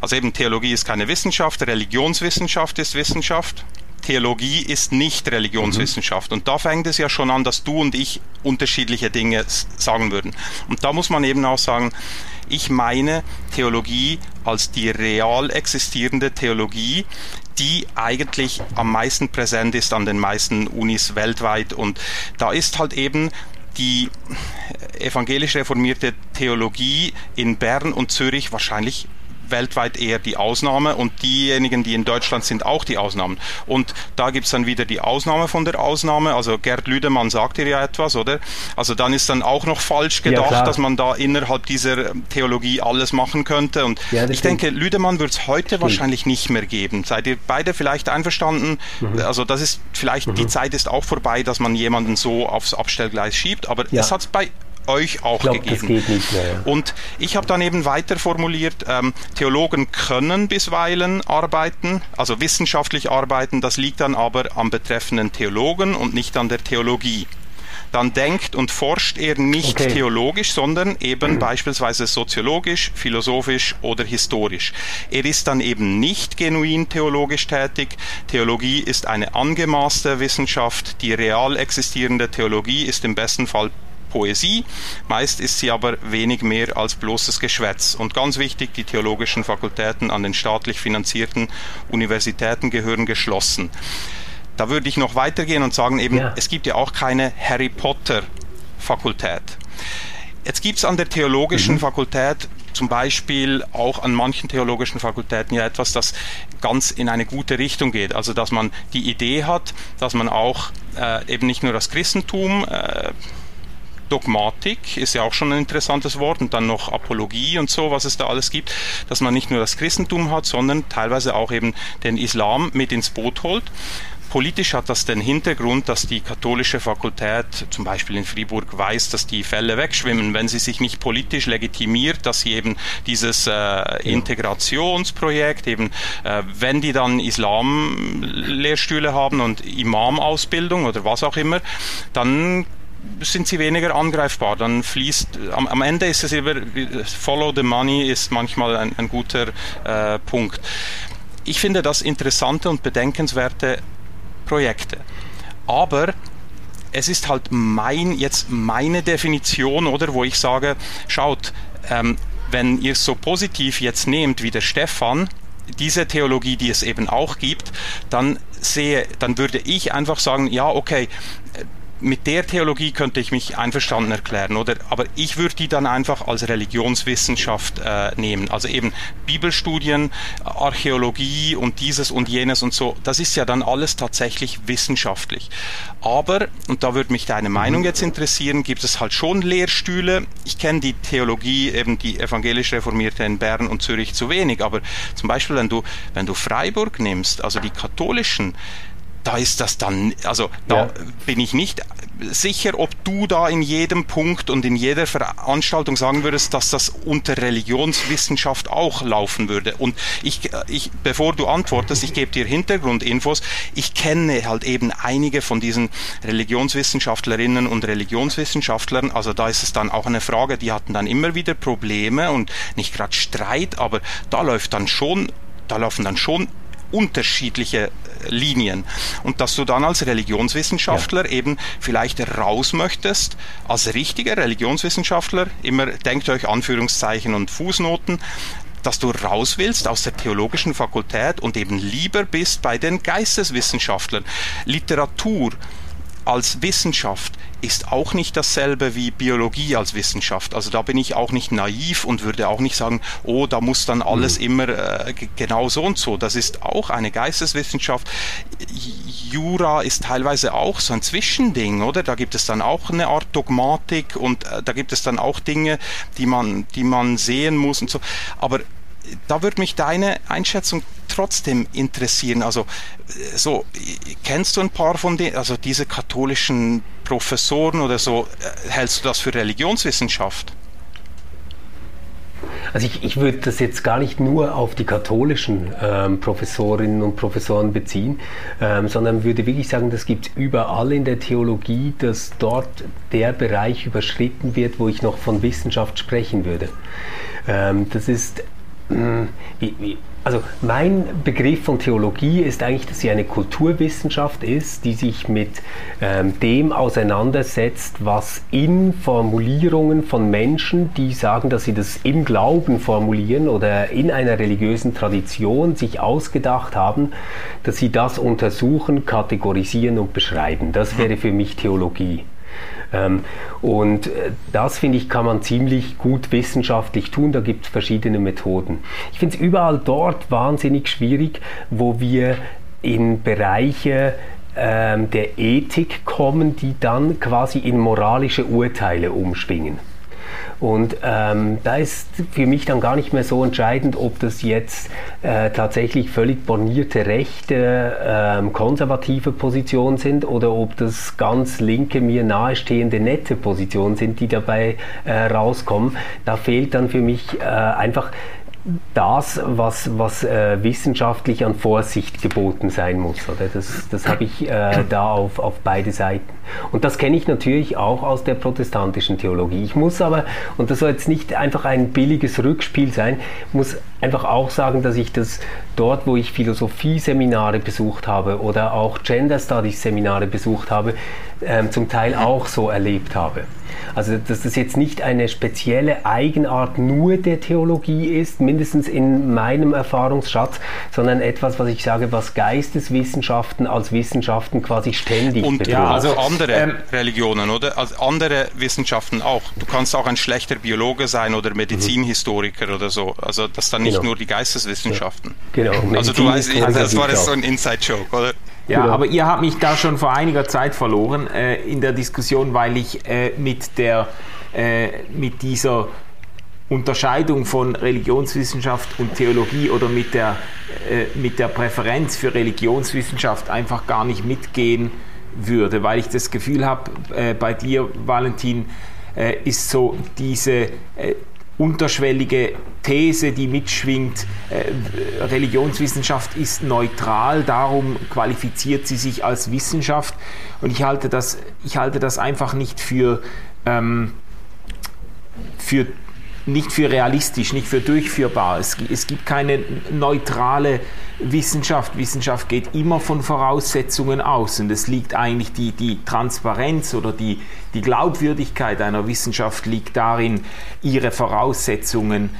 also eben Theologie ist keine Wissenschaft, Religionswissenschaft ist Wissenschaft. Theologie ist nicht Religionswissenschaft. Mhm. Und da fängt es ja schon an, dass du und ich unterschiedliche Dinge sagen würden. Und da muss man eben auch sagen, ich meine Theologie als die real existierende Theologie, die eigentlich am meisten präsent ist an den meisten Unis weltweit. Und da ist halt eben die evangelisch reformierte Theologie in Bern und Zürich wahrscheinlich weltweit eher die Ausnahme und diejenigen, die in Deutschland sind, auch die Ausnahmen. Und da gibt es dann wieder die Ausnahme von der Ausnahme. Also Gerd Lüdemann sagt dir ja etwas, oder? Also dann ist dann auch noch falsch gedacht, ja, dass man da innerhalb dieser Theologie alles machen könnte. Und ja, ich denke, Lüdemann wird es heute stimmt. wahrscheinlich nicht mehr geben. Seid ihr beide vielleicht einverstanden? Mhm. Also das ist vielleicht, mhm. die Zeit ist auch vorbei, dass man jemanden so aufs Abstellgleis schiebt, aber ja. es hat es bei euch auch glaub, gegeben. Mehr, ja. Und ich habe dann eben weiter formuliert, ähm, Theologen können bisweilen arbeiten, also wissenschaftlich arbeiten, das liegt dann aber am betreffenden Theologen und nicht an der Theologie dann denkt und forscht er nicht okay. theologisch, sondern eben mhm. beispielsweise soziologisch, philosophisch oder historisch. Er ist dann eben nicht genuin theologisch tätig. Theologie ist eine angemaßte Wissenschaft. Die real existierende Theologie ist im besten Fall Poesie. Meist ist sie aber wenig mehr als bloßes Geschwätz. Und ganz wichtig, die theologischen Fakultäten an den staatlich finanzierten Universitäten gehören geschlossen. Da würde ich noch weitergehen und sagen, eben, ja. es gibt ja auch keine Harry Potter Fakultät. Jetzt gibt es an der theologischen mhm. Fakultät zum Beispiel auch an manchen theologischen Fakultäten ja etwas, das ganz in eine gute Richtung geht. Also dass man die Idee hat, dass man auch äh, eben nicht nur das Christentum äh, Dogmatik ist ja auch schon ein interessantes Wort und dann noch Apologie und so, was es da alles gibt, dass man nicht nur das Christentum hat, sondern teilweise auch eben den Islam mit ins Boot holt. Politisch hat das den Hintergrund, dass die katholische Fakultät zum Beispiel in Fribourg weiß, dass die Fälle wegschwimmen, wenn sie sich nicht politisch legitimiert, dass sie eben dieses äh, Integrationsprojekt, eben äh, wenn die dann Islamlehrstühle haben und Imam-Ausbildung oder was auch immer, dann sind sie weniger angreifbar. Dann fließt, am, am Ende ist es immer, Follow the Money ist manchmal ein, ein guter äh, Punkt. Ich finde das interessante und bedenkenswerte Projekte. Aber es ist halt mein, jetzt meine Definition, oder, wo ich sage, schaut, ähm, wenn ihr es so positiv jetzt nehmt wie der Stefan, diese Theologie, die es eben auch gibt, dann sehe, dann würde ich einfach sagen, ja, okay, mit der Theologie könnte ich mich einverstanden erklären, oder? Aber ich würde die dann einfach als Religionswissenschaft äh, nehmen. Also eben Bibelstudien, Archäologie und dieses und jenes und so. Das ist ja dann alles tatsächlich wissenschaftlich. Aber, und da würde mich deine Meinung jetzt interessieren, gibt es halt schon Lehrstühle. Ich kenne die Theologie, eben die evangelisch reformierte in Bern und Zürich zu wenig, aber zum Beispiel, wenn du, wenn du Freiburg nimmst, also die katholischen, da ist das dann, also da ja. bin ich nicht sicher, ob du da in jedem Punkt und in jeder Veranstaltung sagen würdest, dass das unter Religionswissenschaft auch laufen würde. Und ich, ich bevor du antwortest, ich gebe dir Hintergrundinfos. Ich kenne halt eben einige von diesen Religionswissenschaftlerinnen und Religionswissenschaftlern. Also da ist es dann auch eine Frage, die hatten dann immer wieder Probleme und nicht gerade Streit, aber da läuft dann schon, da laufen dann schon unterschiedliche Linien. Und dass du dann als Religionswissenschaftler ja. eben vielleicht raus möchtest, als richtiger Religionswissenschaftler, immer denkt euch Anführungszeichen und Fußnoten, dass du raus willst aus der theologischen Fakultät und eben lieber bist bei den Geisteswissenschaftlern. Literatur als Wissenschaft ist auch nicht dasselbe wie Biologie als Wissenschaft. Also da bin ich auch nicht naiv und würde auch nicht sagen, oh, da muss dann alles mhm. immer äh, genau so und so. Das ist auch eine Geisteswissenschaft. Jura ist teilweise auch so ein Zwischending, oder? Da gibt es dann auch eine Art Dogmatik und äh, da gibt es dann auch Dinge, die man, die man sehen muss und so. Aber da würde mich deine Einschätzung trotzdem interessieren. Also so kennst du ein paar von denen, also diese katholischen Professoren oder so, hältst du das für Religionswissenschaft? Also ich, ich würde das jetzt gar nicht nur auf die katholischen ähm, Professorinnen und Professoren beziehen, ähm, sondern würde wirklich sagen, das gibt es überall in der Theologie, dass dort der Bereich überschritten wird, wo ich noch von Wissenschaft sprechen würde. Ähm, das ist wie, wie, also mein Begriff von Theologie ist eigentlich, dass sie eine Kulturwissenschaft ist, die sich mit ähm, dem auseinandersetzt, was in Formulierungen von Menschen, die sagen, dass sie das im Glauben formulieren oder in einer religiösen Tradition sich ausgedacht haben, dass sie das untersuchen, kategorisieren und beschreiben. Das wäre für mich Theologie. Ähm, und äh, das, finde ich, kann man ziemlich gut wissenschaftlich tun. Da gibt es verschiedene Methoden. Ich finde es überall dort wahnsinnig schwierig, wo wir in Bereiche ähm, der Ethik kommen, die dann quasi in moralische Urteile umschwingen. Und ähm, da ist für mich dann gar nicht mehr so entscheidend, ob das jetzt äh, tatsächlich völlig bornierte rechte, äh, konservative Positionen sind oder ob das ganz linke, mir nahestehende, nette Positionen sind, die dabei äh, rauskommen. Da fehlt dann für mich äh, einfach das, was, was äh, wissenschaftlich an Vorsicht geboten sein muss. Oder? Das, das habe ich äh, da auf, auf beide Seiten. Und das kenne ich natürlich auch aus der protestantischen Theologie. Ich muss aber, und das soll jetzt nicht einfach ein billiges Rückspiel sein, muss einfach auch sagen, dass ich das dort, wo ich Philosophie-Seminare besucht habe oder auch Gender Studies-Seminare besucht habe, ähm, zum Teil auch so erlebt habe. Also dass das jetzt nicht eine spezielle Eigenart nur der Theologie ist, mindestens in meinem Erfahrungsschatz, sondern etwas, was ich sage, was Geisteswissenschaften als Wissenschaften quasi ständig Und ja, also andere ähm, Religionen, oder? Also andere Wissenschaften auch. Du kannst auch ein schlechter Biologe sein oder Medizinhistoriker mhm. oder so. Also das dann nicht genau. nur die Geisteswissenschaften. Ja. Genau. Also du weißt, das war das so ein Inside-Joke, oder? Ja, genau. aber ihr habt mich da schon vor einiger Zeit verloren äh, in der Diskussion, weil ich äh, mit, der, äh, mit dieser Unterscheidung von Religionswissenschaft und Theologie oder mit der, äh, mit der Präferenz für Religionswissenschaft einfach gar nicht mitgehen würde, weil ich das Gefühl habe, äh, bei dir, Valentin, äh, ist so diese unterschwellige These, die mitschwingt, äh, Religionswissenschaft ist neutral, darum qualifiziert sie sich als Wissenschaft. Und ich halte das, ich halte das einfach nicht für, ähm, für nicht für realistisch, nicht für durchführbar. Es, es, gibt keine neutrale Wissenschaft. Wissenschaft geht immer von Voraussetzungen aus und es liegt eigentlich die, die Transparenz oder die, die Glaubwürdigkeit einer Wissenschaft liegt darin, ihre Voraussetzungen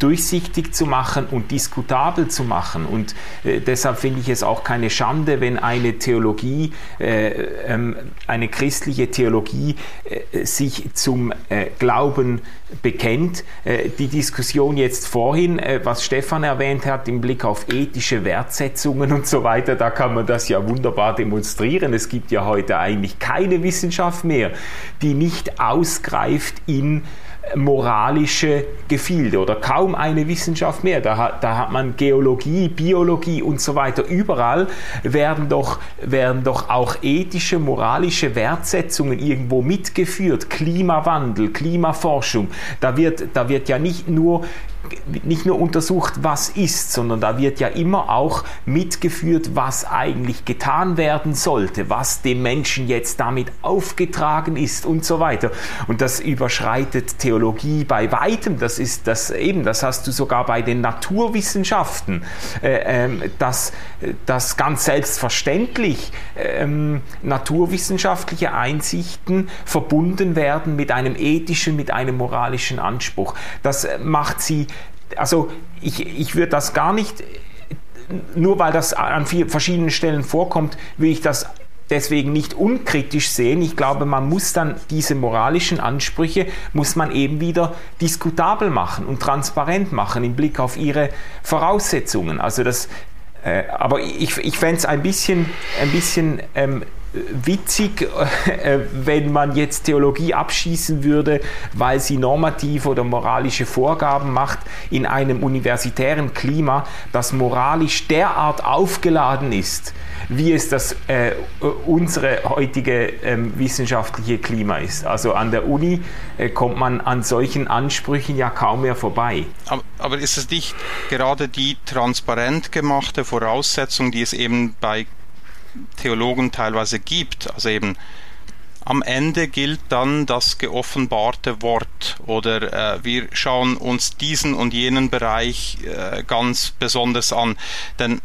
durchsichtig zu machen und diskutabel zu machen. Und äh, deshalb finde ich es auch keine Schande, wenn eine Theologie, äh, ähm, eine christliche Theologie äh, sich zum äh, Glauben bekennt. Äh, die Diskussion jetzt vorhin, äh, was Stefan erwähnt hat, im Blick auf ethische Wertsetzungen und so weiter, da kann man das ja wunderbar demonstrieren. Es gibt ja heute eigentlich keine Wissenschaft mehr, die nicht ausgreift in moralische Gefilde oder kaum eine Wissenschaft mehr. Da hat, da hat man Geologie, Biologie und so weiter. Überall werden doch, werden doch auch ethische, moralische Wertsetzungen irgendwo mitgeführt. Klimawandel, Klimaforschung. Da wird, da wird ja nicht nur nicht nur untersucht, was ist, sondern da wird ja immer auch mitgeführt, was eigentlich getan werden sollte, was dem Menschen jetzt damit aufgetragen ist und so weiter. Und das überschreitet Theologie bei weitem. Das ist das eben, das hast du sogar bei den Naturwissenschaften, äh, äh, dass, dass ganz selbstverständlich äh, naturwissenschaftliche Einsichten verbunden werden mit einem ethischen, mit einem moralischen Anspruch. Das macht sie also ich, ich würde das gar nicht, nur weil das an verschiedenen Stellen vorkommt, will ich das deswegen nicht unkritisch sehen. Ich glaube, man muss dann diese moralischen Ansprüche, muss man eben wieder diskutabel machen und transparent machen im Blick auf ihre Voraussetzungen. Also das, äh, aber ich, ich fände es ein bisschen, ein bisschen ähm, witzig, äh, wenn man jetzt Theologie abschießen würde, weil sie normativ oder moralische Vorgaben macht in einem universitären Klima, das moralisch derart aufgeladen ist, wie es das äh, unsere heutige ähm, wissenschaftliche Klima ist. Also an der Uni äh, kommt man an solchen Ansprüchen ja kaum mehr vorbei. Aber, aber ist es nicht gerade die transparent gemachte Voraussetzung, die es eben bei Theologen teilweise gibt. Also eben am Ende gilt dann das geoffenbarte Wort oder äh, wir schauen uns diesen und jenen Bereich äh, ganz besonders an. Denn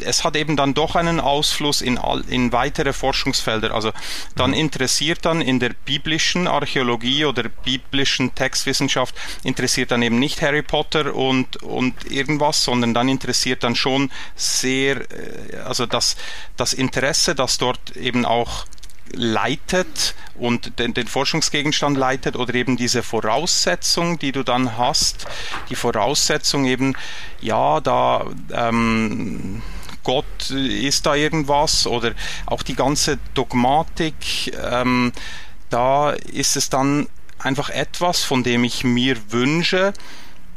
es hat eben dann doch einen Ausfluss in, all, in weitere Forschungsfelder. Also dann mhm. interessiert dann in der biblischen Archäologie oder biblischen Textwissenschaft interessiert dann eben nicht Harry Potter und, und irgendwas, sondern dann interessiert dann schon sehr, äh, also das, das Interesse, das dort eben auch leitet und den, den, Forschungsgegenstand leitet oder eben diese Voraussetzung, die du dann hast, die Voraussetzung eben, ja, da ähm, Gott ist da irgendwas? Oder auch die ganze Dogmatik, ähm, da ist es dann einfach etwas, von dem ich mir wünsche,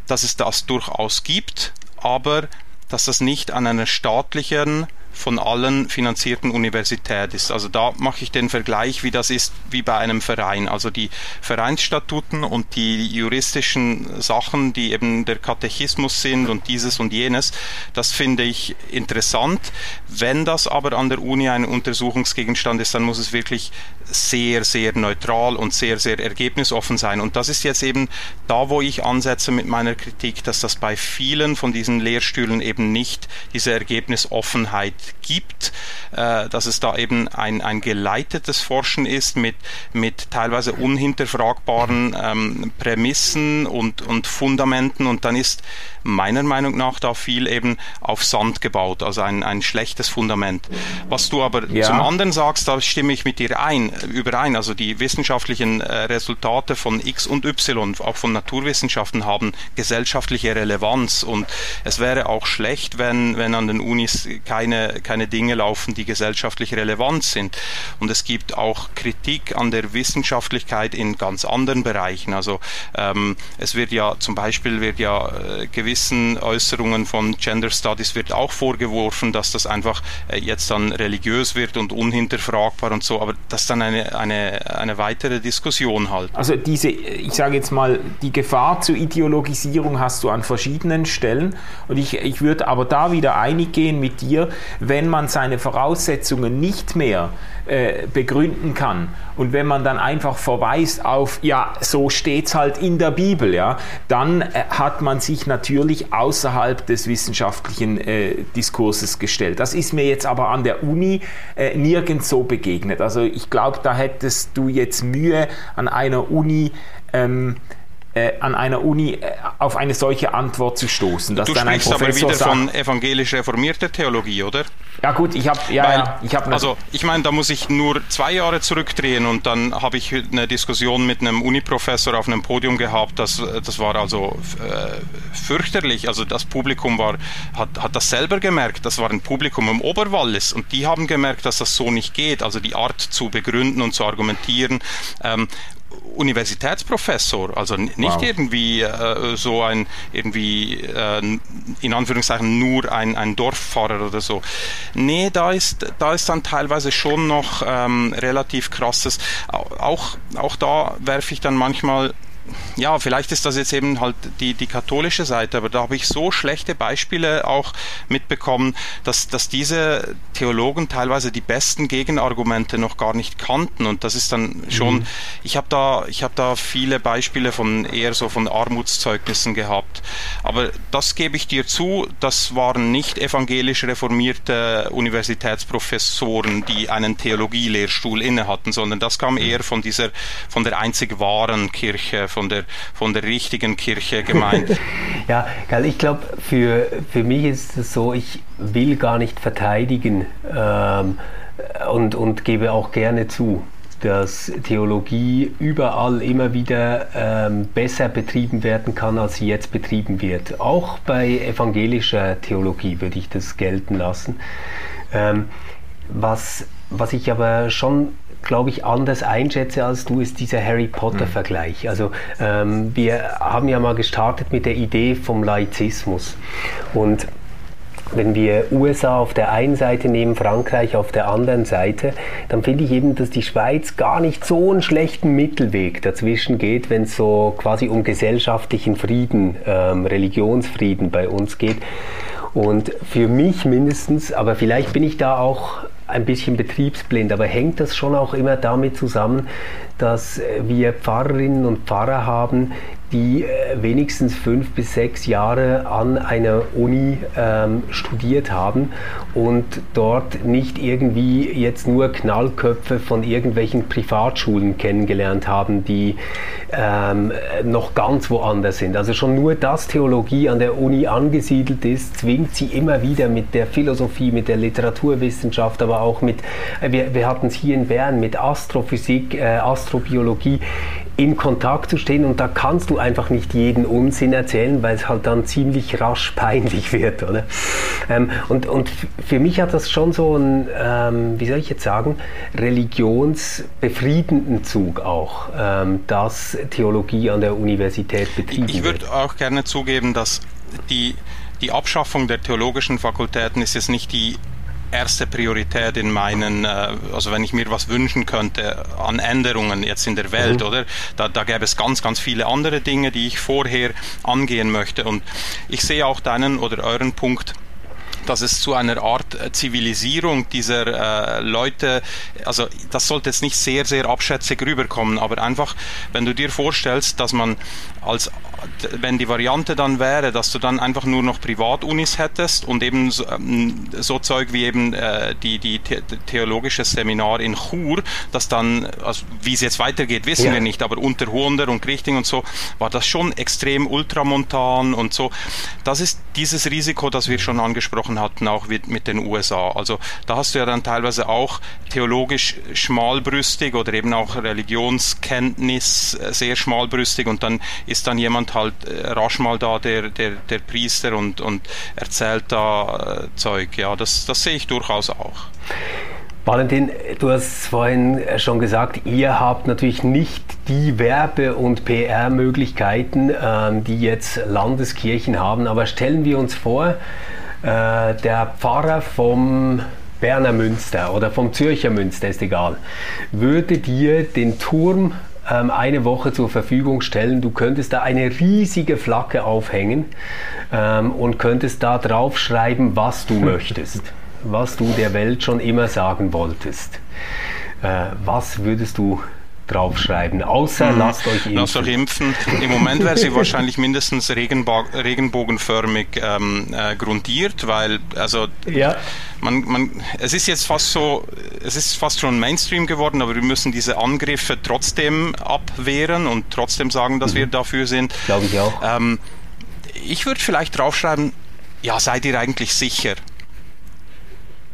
dass es das durchaus gibt, aber dass das nicht an einer staatlichen von allen finanzierten Universität ist. Also da mache ich den Vergleich, wie das ist wie bei einem Verein. Also die Vereinsstatuten und die juristischen Sachen, die eben der Katechismus sind und dieses und jenes, das finde ich interessant. Wenn das aber an der Uni ein Untersuchungsgegenstand ist, dann muss es wirklich sehr, sehr neutral und sehr, sehr ergebnisoffen sein. Und das ist jetzt eben da, wo ich ansetze mit meiner Kritik, dass das bei vielen von diesen Lehrstühlen eben nicht diese Ergebnisoffenheit gibt, äh, dass es da eben ein, ein geleitetes Forschen ist mit, mit teilweise unhinterfragbaren ähm, Prämissen und, und Fundamenten und dann ist meiner Meinung nach da viel eben auf Sand gebaut, also ein, ein schlechtes Fundament. Was du aber ja. zum anderen sagst, da stimme ich mit dir ein, überein. Also die wissenschaftlichen äh, Resultate von X und Y, auch von Naturwissenschaften, haben gesellschaftliche Relevanz und es wäre auch schlecht, wenn, wenn an den Unis keine, keine Dinge laufen, die gesellschaftlich relevant sind. Und es gibt auch Kritik an der Wissenschaftlichkeit in ganz anderen Bereichen. Also ähm, es wird ja zum Beispiel wird ja äh, gewissen Äußerungen von Gender Studies wird auch vorgeworfen, dass das einfach äh, jetzt dann religiös wird und unhinterfragbar und so, aber das ist dann eine, eine, eine weitere Diskussion halt. Also diese, ich sage jetzt mal, die Gefahr zur Ideologisierung hast du an verschiedenen Stellen und ich, ich würde aber da wieder einig gehen mit dir, wenn man seine Voraussetzungen nicht mehr äh, begründen kann. Und wenn man dann einfach verweist auf, ja, so steht es halt in der Bibel, ja, dann äh, hat man sich natürlich außerhalb des wissenschaftlichen äh, Diskurses gestellt. Das ist mir jetzt aber an der Uni äh, nirgends so begegnet. Also ich glaube, da hättest du jetzt Mühe an einer Uni, ähm, äh, an einer Uni äh, auf eine solche Antwort zu stoßen. Dass du dann sprichst aber wieder sagt, von evangelisch reformierter Theologie, oder? Ja gut, ich habe ja, Weil, ja, ich habe also ich meine, da muss ich nur zwei Jahre zurückdrehen und dann habe ich eine Diskussion mit einem Uniprofessor auf einem Podium gehabt. Das, das war also äh, fürchterlich. Also das Publikum war hat, hat das selber gemerkt. Das war ein Publikum im Oberwallis und die haben gemerkt, dass das so nicht geht. Also die Art zu begründen und zu argumentieren. Ähm, Universitätsprofessor, also nicht wow. irgendwie äh, so ein irgendwie äh, in Anführungszeichen nur ein, ein Dorffahrer oder so. Nee, da ist da ist dann teilweise schon noch ähm, relativ krasses. Auch auch da werfe ich dann manchmal ja, vielleicht ist das jetzt eben halt die, die katholische Seite, aber da habe ich so schlechte Beispiele auch mitbekommen, dass, dass diese Theologen teilweise die besten Gegenargumente noch gar nicht kannten und das ist dann schon, mhm. ich habe da, ich habe da viele Beispiele von eher so von Armutszeugnissen gehabt, aber das gebe ich dir zu, das waren nicht evangelisch reformierte Universitätsprofessoren, die einen Theologielehrstuhl inne hatten, sondern das kam mhm. eher von dieser, von der einzig wahren Kirche, von der, von der richtigen Kirche gemeint. ja, ich glaube, für, für mich ist es so, ich will gar nicht verteidigen ähm, und, und gebe auch gerne zu, dass Theologie überall immer wieder ähm, besser betrieben werden kann, als sie jetzt betrieben wird. Auch bei evangelischer Theologie würde ich das gelten lassen. Ähm, was, was ich aber schon glaube ich, anders einschätze als du, ist dieser Harry Potter-Vergleich. Also ähm, wir haben ja mal gestartet mit der Idee vom Laizismus. Und wenn wir USA auf der einen Seite nehmen, Frankreich auf der anderen Seite, dann finde ich eben, dass die Schweiz gar nicht so einen schlechten Mittelweg dazwischen geht, wenn es so quasi um gesellschaftlichen Frieden, ähm, Religionsfrieden bei uns geht. Und für mich mindestens, aber vielleicht bin ich da auch ein bisschen betriebsblind, aber hängt das schon auch immer damit zusammen, dass wir Pfarrerinnen und Pfarrer haben, die äh, wenigstens fünf bis sechs Jahre an einer Uni ähm, studiert haben und dort nicht irgendwie jetzt nur Knallköpfe von irgendwelchen Privatschulen kennengelernt haben, die ähm, noch ganz woanders sind. Also schon nur, dass Theologie an der Uni angesiedelt ist, zwingt sie immer wieder mit der Philosophie, mit der Literaturwissenschaft, aber auch mit, äh, wir, wir hatten es hier in Bern, mit Astrophysik, äh, Astrobiologie in Kontakt zu stehen und da kannst du einfach nicht jeden Unsinn erzählen, weil es halt dann ziemlich rasch peinlich wird, oder? Ähm, und, und für mich hat das schon so einen, ähm, wie soll ich jetzt sagen, religionsbefriedenden Zug auch, ähm, dass Theologie an der Universität betrieben wird. Ich würde auch gerne zugeben, dass die die Abschaffung der theologischen Fakultäten ist jetzt nicht die erste Priorität in meinen, äh, also wenn ich mir was wünschen könnte an Änderungen jetzt in der Welt, mhm. oder? Da, da gäbe es ganz, ganz viele andere Dinge, die ich vorher angehen möchte. Und ich sehe auch deinen oder euren Punkt dass es zu einer Art äh, Zivilisierung dieser äh, Leute, also das sollte jetzt nicht sehr, sehr abschätzig rüberkommen, aber einfach, wenn du dir vorstellst, dass man als wenn die Variante dann wäre, dass du dann einfach nur noch Privatunis hättest und eben so, ähm, so Zeug wie eben äh, die, die the theologische Seminar in Chur, das dann, also wie es jetzt weitergeht, wissen ja. wir nicht, aber unter Huonder und Grichting und so, war das schon extrem ultramontan und so. Das ist dieses Risiko, das wir schon angesprochen hatten, auch mit, mit den USA. Also da hast du ja dann teilweise auch theologisch schmalbrüstig oder eben auch Religionskenntnis äh, sehr schmalbrüstig und dann ist dann jemand halt äh, rasch mal da der, der, der Priester und, und erzählt da äh, Zeug. Ja, das, das sehe ich durchaus auch. Valentin, du hast vorhin schon gesagt, ihr habt natürlich nicht die Werbe- und PR-Möglichkeiten, ähm, die jetzt Landeskirchen haben, aber stellen wir uns vor, äh, der Pfarrer vom Berner Münster oder vom Zürcher Münster, ist egal, würde dir den Turm ähm, eine Woche zur Verfügung stellen. Du könntest da eine riesige Flagge aufhängen ähm, und könntest da drauf schreiben, was du möchtest, was du der Welt schon immer sagen wolltest. Äh, was würdest du draufschreiben, außer hm, lasst euch impfen. Lasst euch impfen. Im Moment wäre sie wahrscheinlich mindestens regenbo regenbogenförmig ähm, äh, grundiert, weil also ja. man, man, es ist jetzt fast so, es ist fast schon Mainstream geworden, aber wir müssen diese Angriffe trotzdem abwehren und trotzdem sagen, dass mhm. wir dafür sind. Glaube ich auch. Ähm, ich würde vielleicht draufschreiben, ja, seid ihr eigentlich sicher?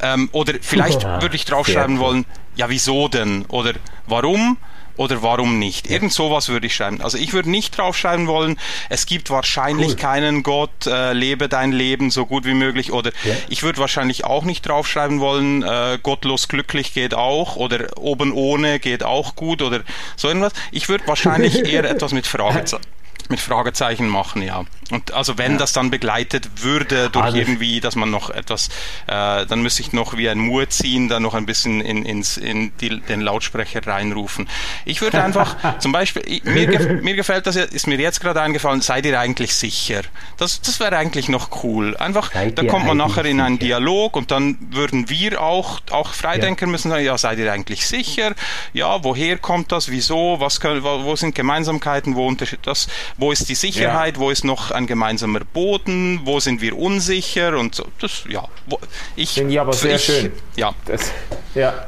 Ähm, oder vielleicht würde ich draufschreiben wollen, ja, wieso denn? Oder warum? Oder warum nicht? Irgend sowas würde ich schreiben. Also ich würde nicht draufschreiben wollen, es gibt wahrscheinlich cool. keinen Gott, äh, lebe dein Leben so gut wie möglich oder ja. ich würde wahrscheinlich auch nicht draufschreiben wollen, äh, gottlos glücklich geht auch oder oben ohne geht auch gut oder so irgendwas. Ich würde wahrscheinlich eher etwas mit Fragezeichen mit Fragezeichen machen, ja. Und also wenn ja. das dann begleitet würde durch also irgendwie, dass man noch etwas, äh, dann müsste ich noch wie ein Mur ziehen, dann noch ein bisschen in, ins, in die, den Lautsprecher reinrufen. Ich würde einfach, zum Beispiel, ich, mir, mir gefällt das, ist mir jetzt gerade eingefallen, seid ihr eigentlich sicher? Das, das wäre eigentlich noch cool. Einfach, seid da kommt man nachher in einen Dialog und dann würden wir auch, auch Freidenker ja. müssen sagen, ja, seid ihr eigentlich sicher? Ja, woher kommt das? Wieso? Was können, wo, wo sind Gemeinsamkeiten? Wo Unterschied, das, wo ist die Sicherheit? Ja. Wo ist noch ein gemeinsamer Boden, wo sind wir unsicher und so. Das, ja, ich finde ich aber sehr ich, schön. Ja. Das, ja.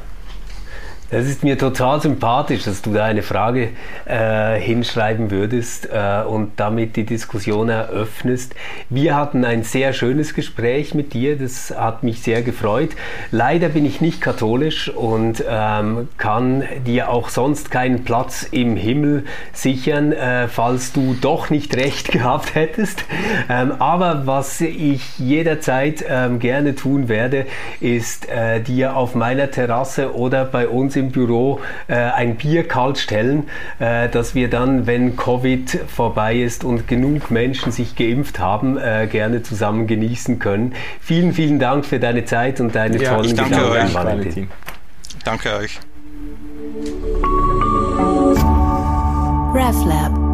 Das ist mir total sympathisch, dass du da eine Frage äh, hinschreiben würdest äh, und damit die Diskussion eröffnest. Wir hatten ein sehr schönes Gespräch mit dir, das hat mich sehr gefreut. Leider bin ich nicht katholisch und ähm, kann dir auch sonst keinen Platz im Himmel sichern, äh, falls du doch nicht recht gehabt hättest. Ähm, aber was ich jederzeit ähm, gerne tun werde, ist äh, dir auf meiner Terrasse oder bei uns im Büro äh, ein Bier kalt stellen, äh, dass wir dann, wenn Covid vorbei ist und genug Menschen sich geimpft haben, äh, gerne zusammen genießen können. Vielen, vielen Dank für deine Zeit und deine ja, tollen danke Gedanken, euch. Valentin. Danke euch. RefLab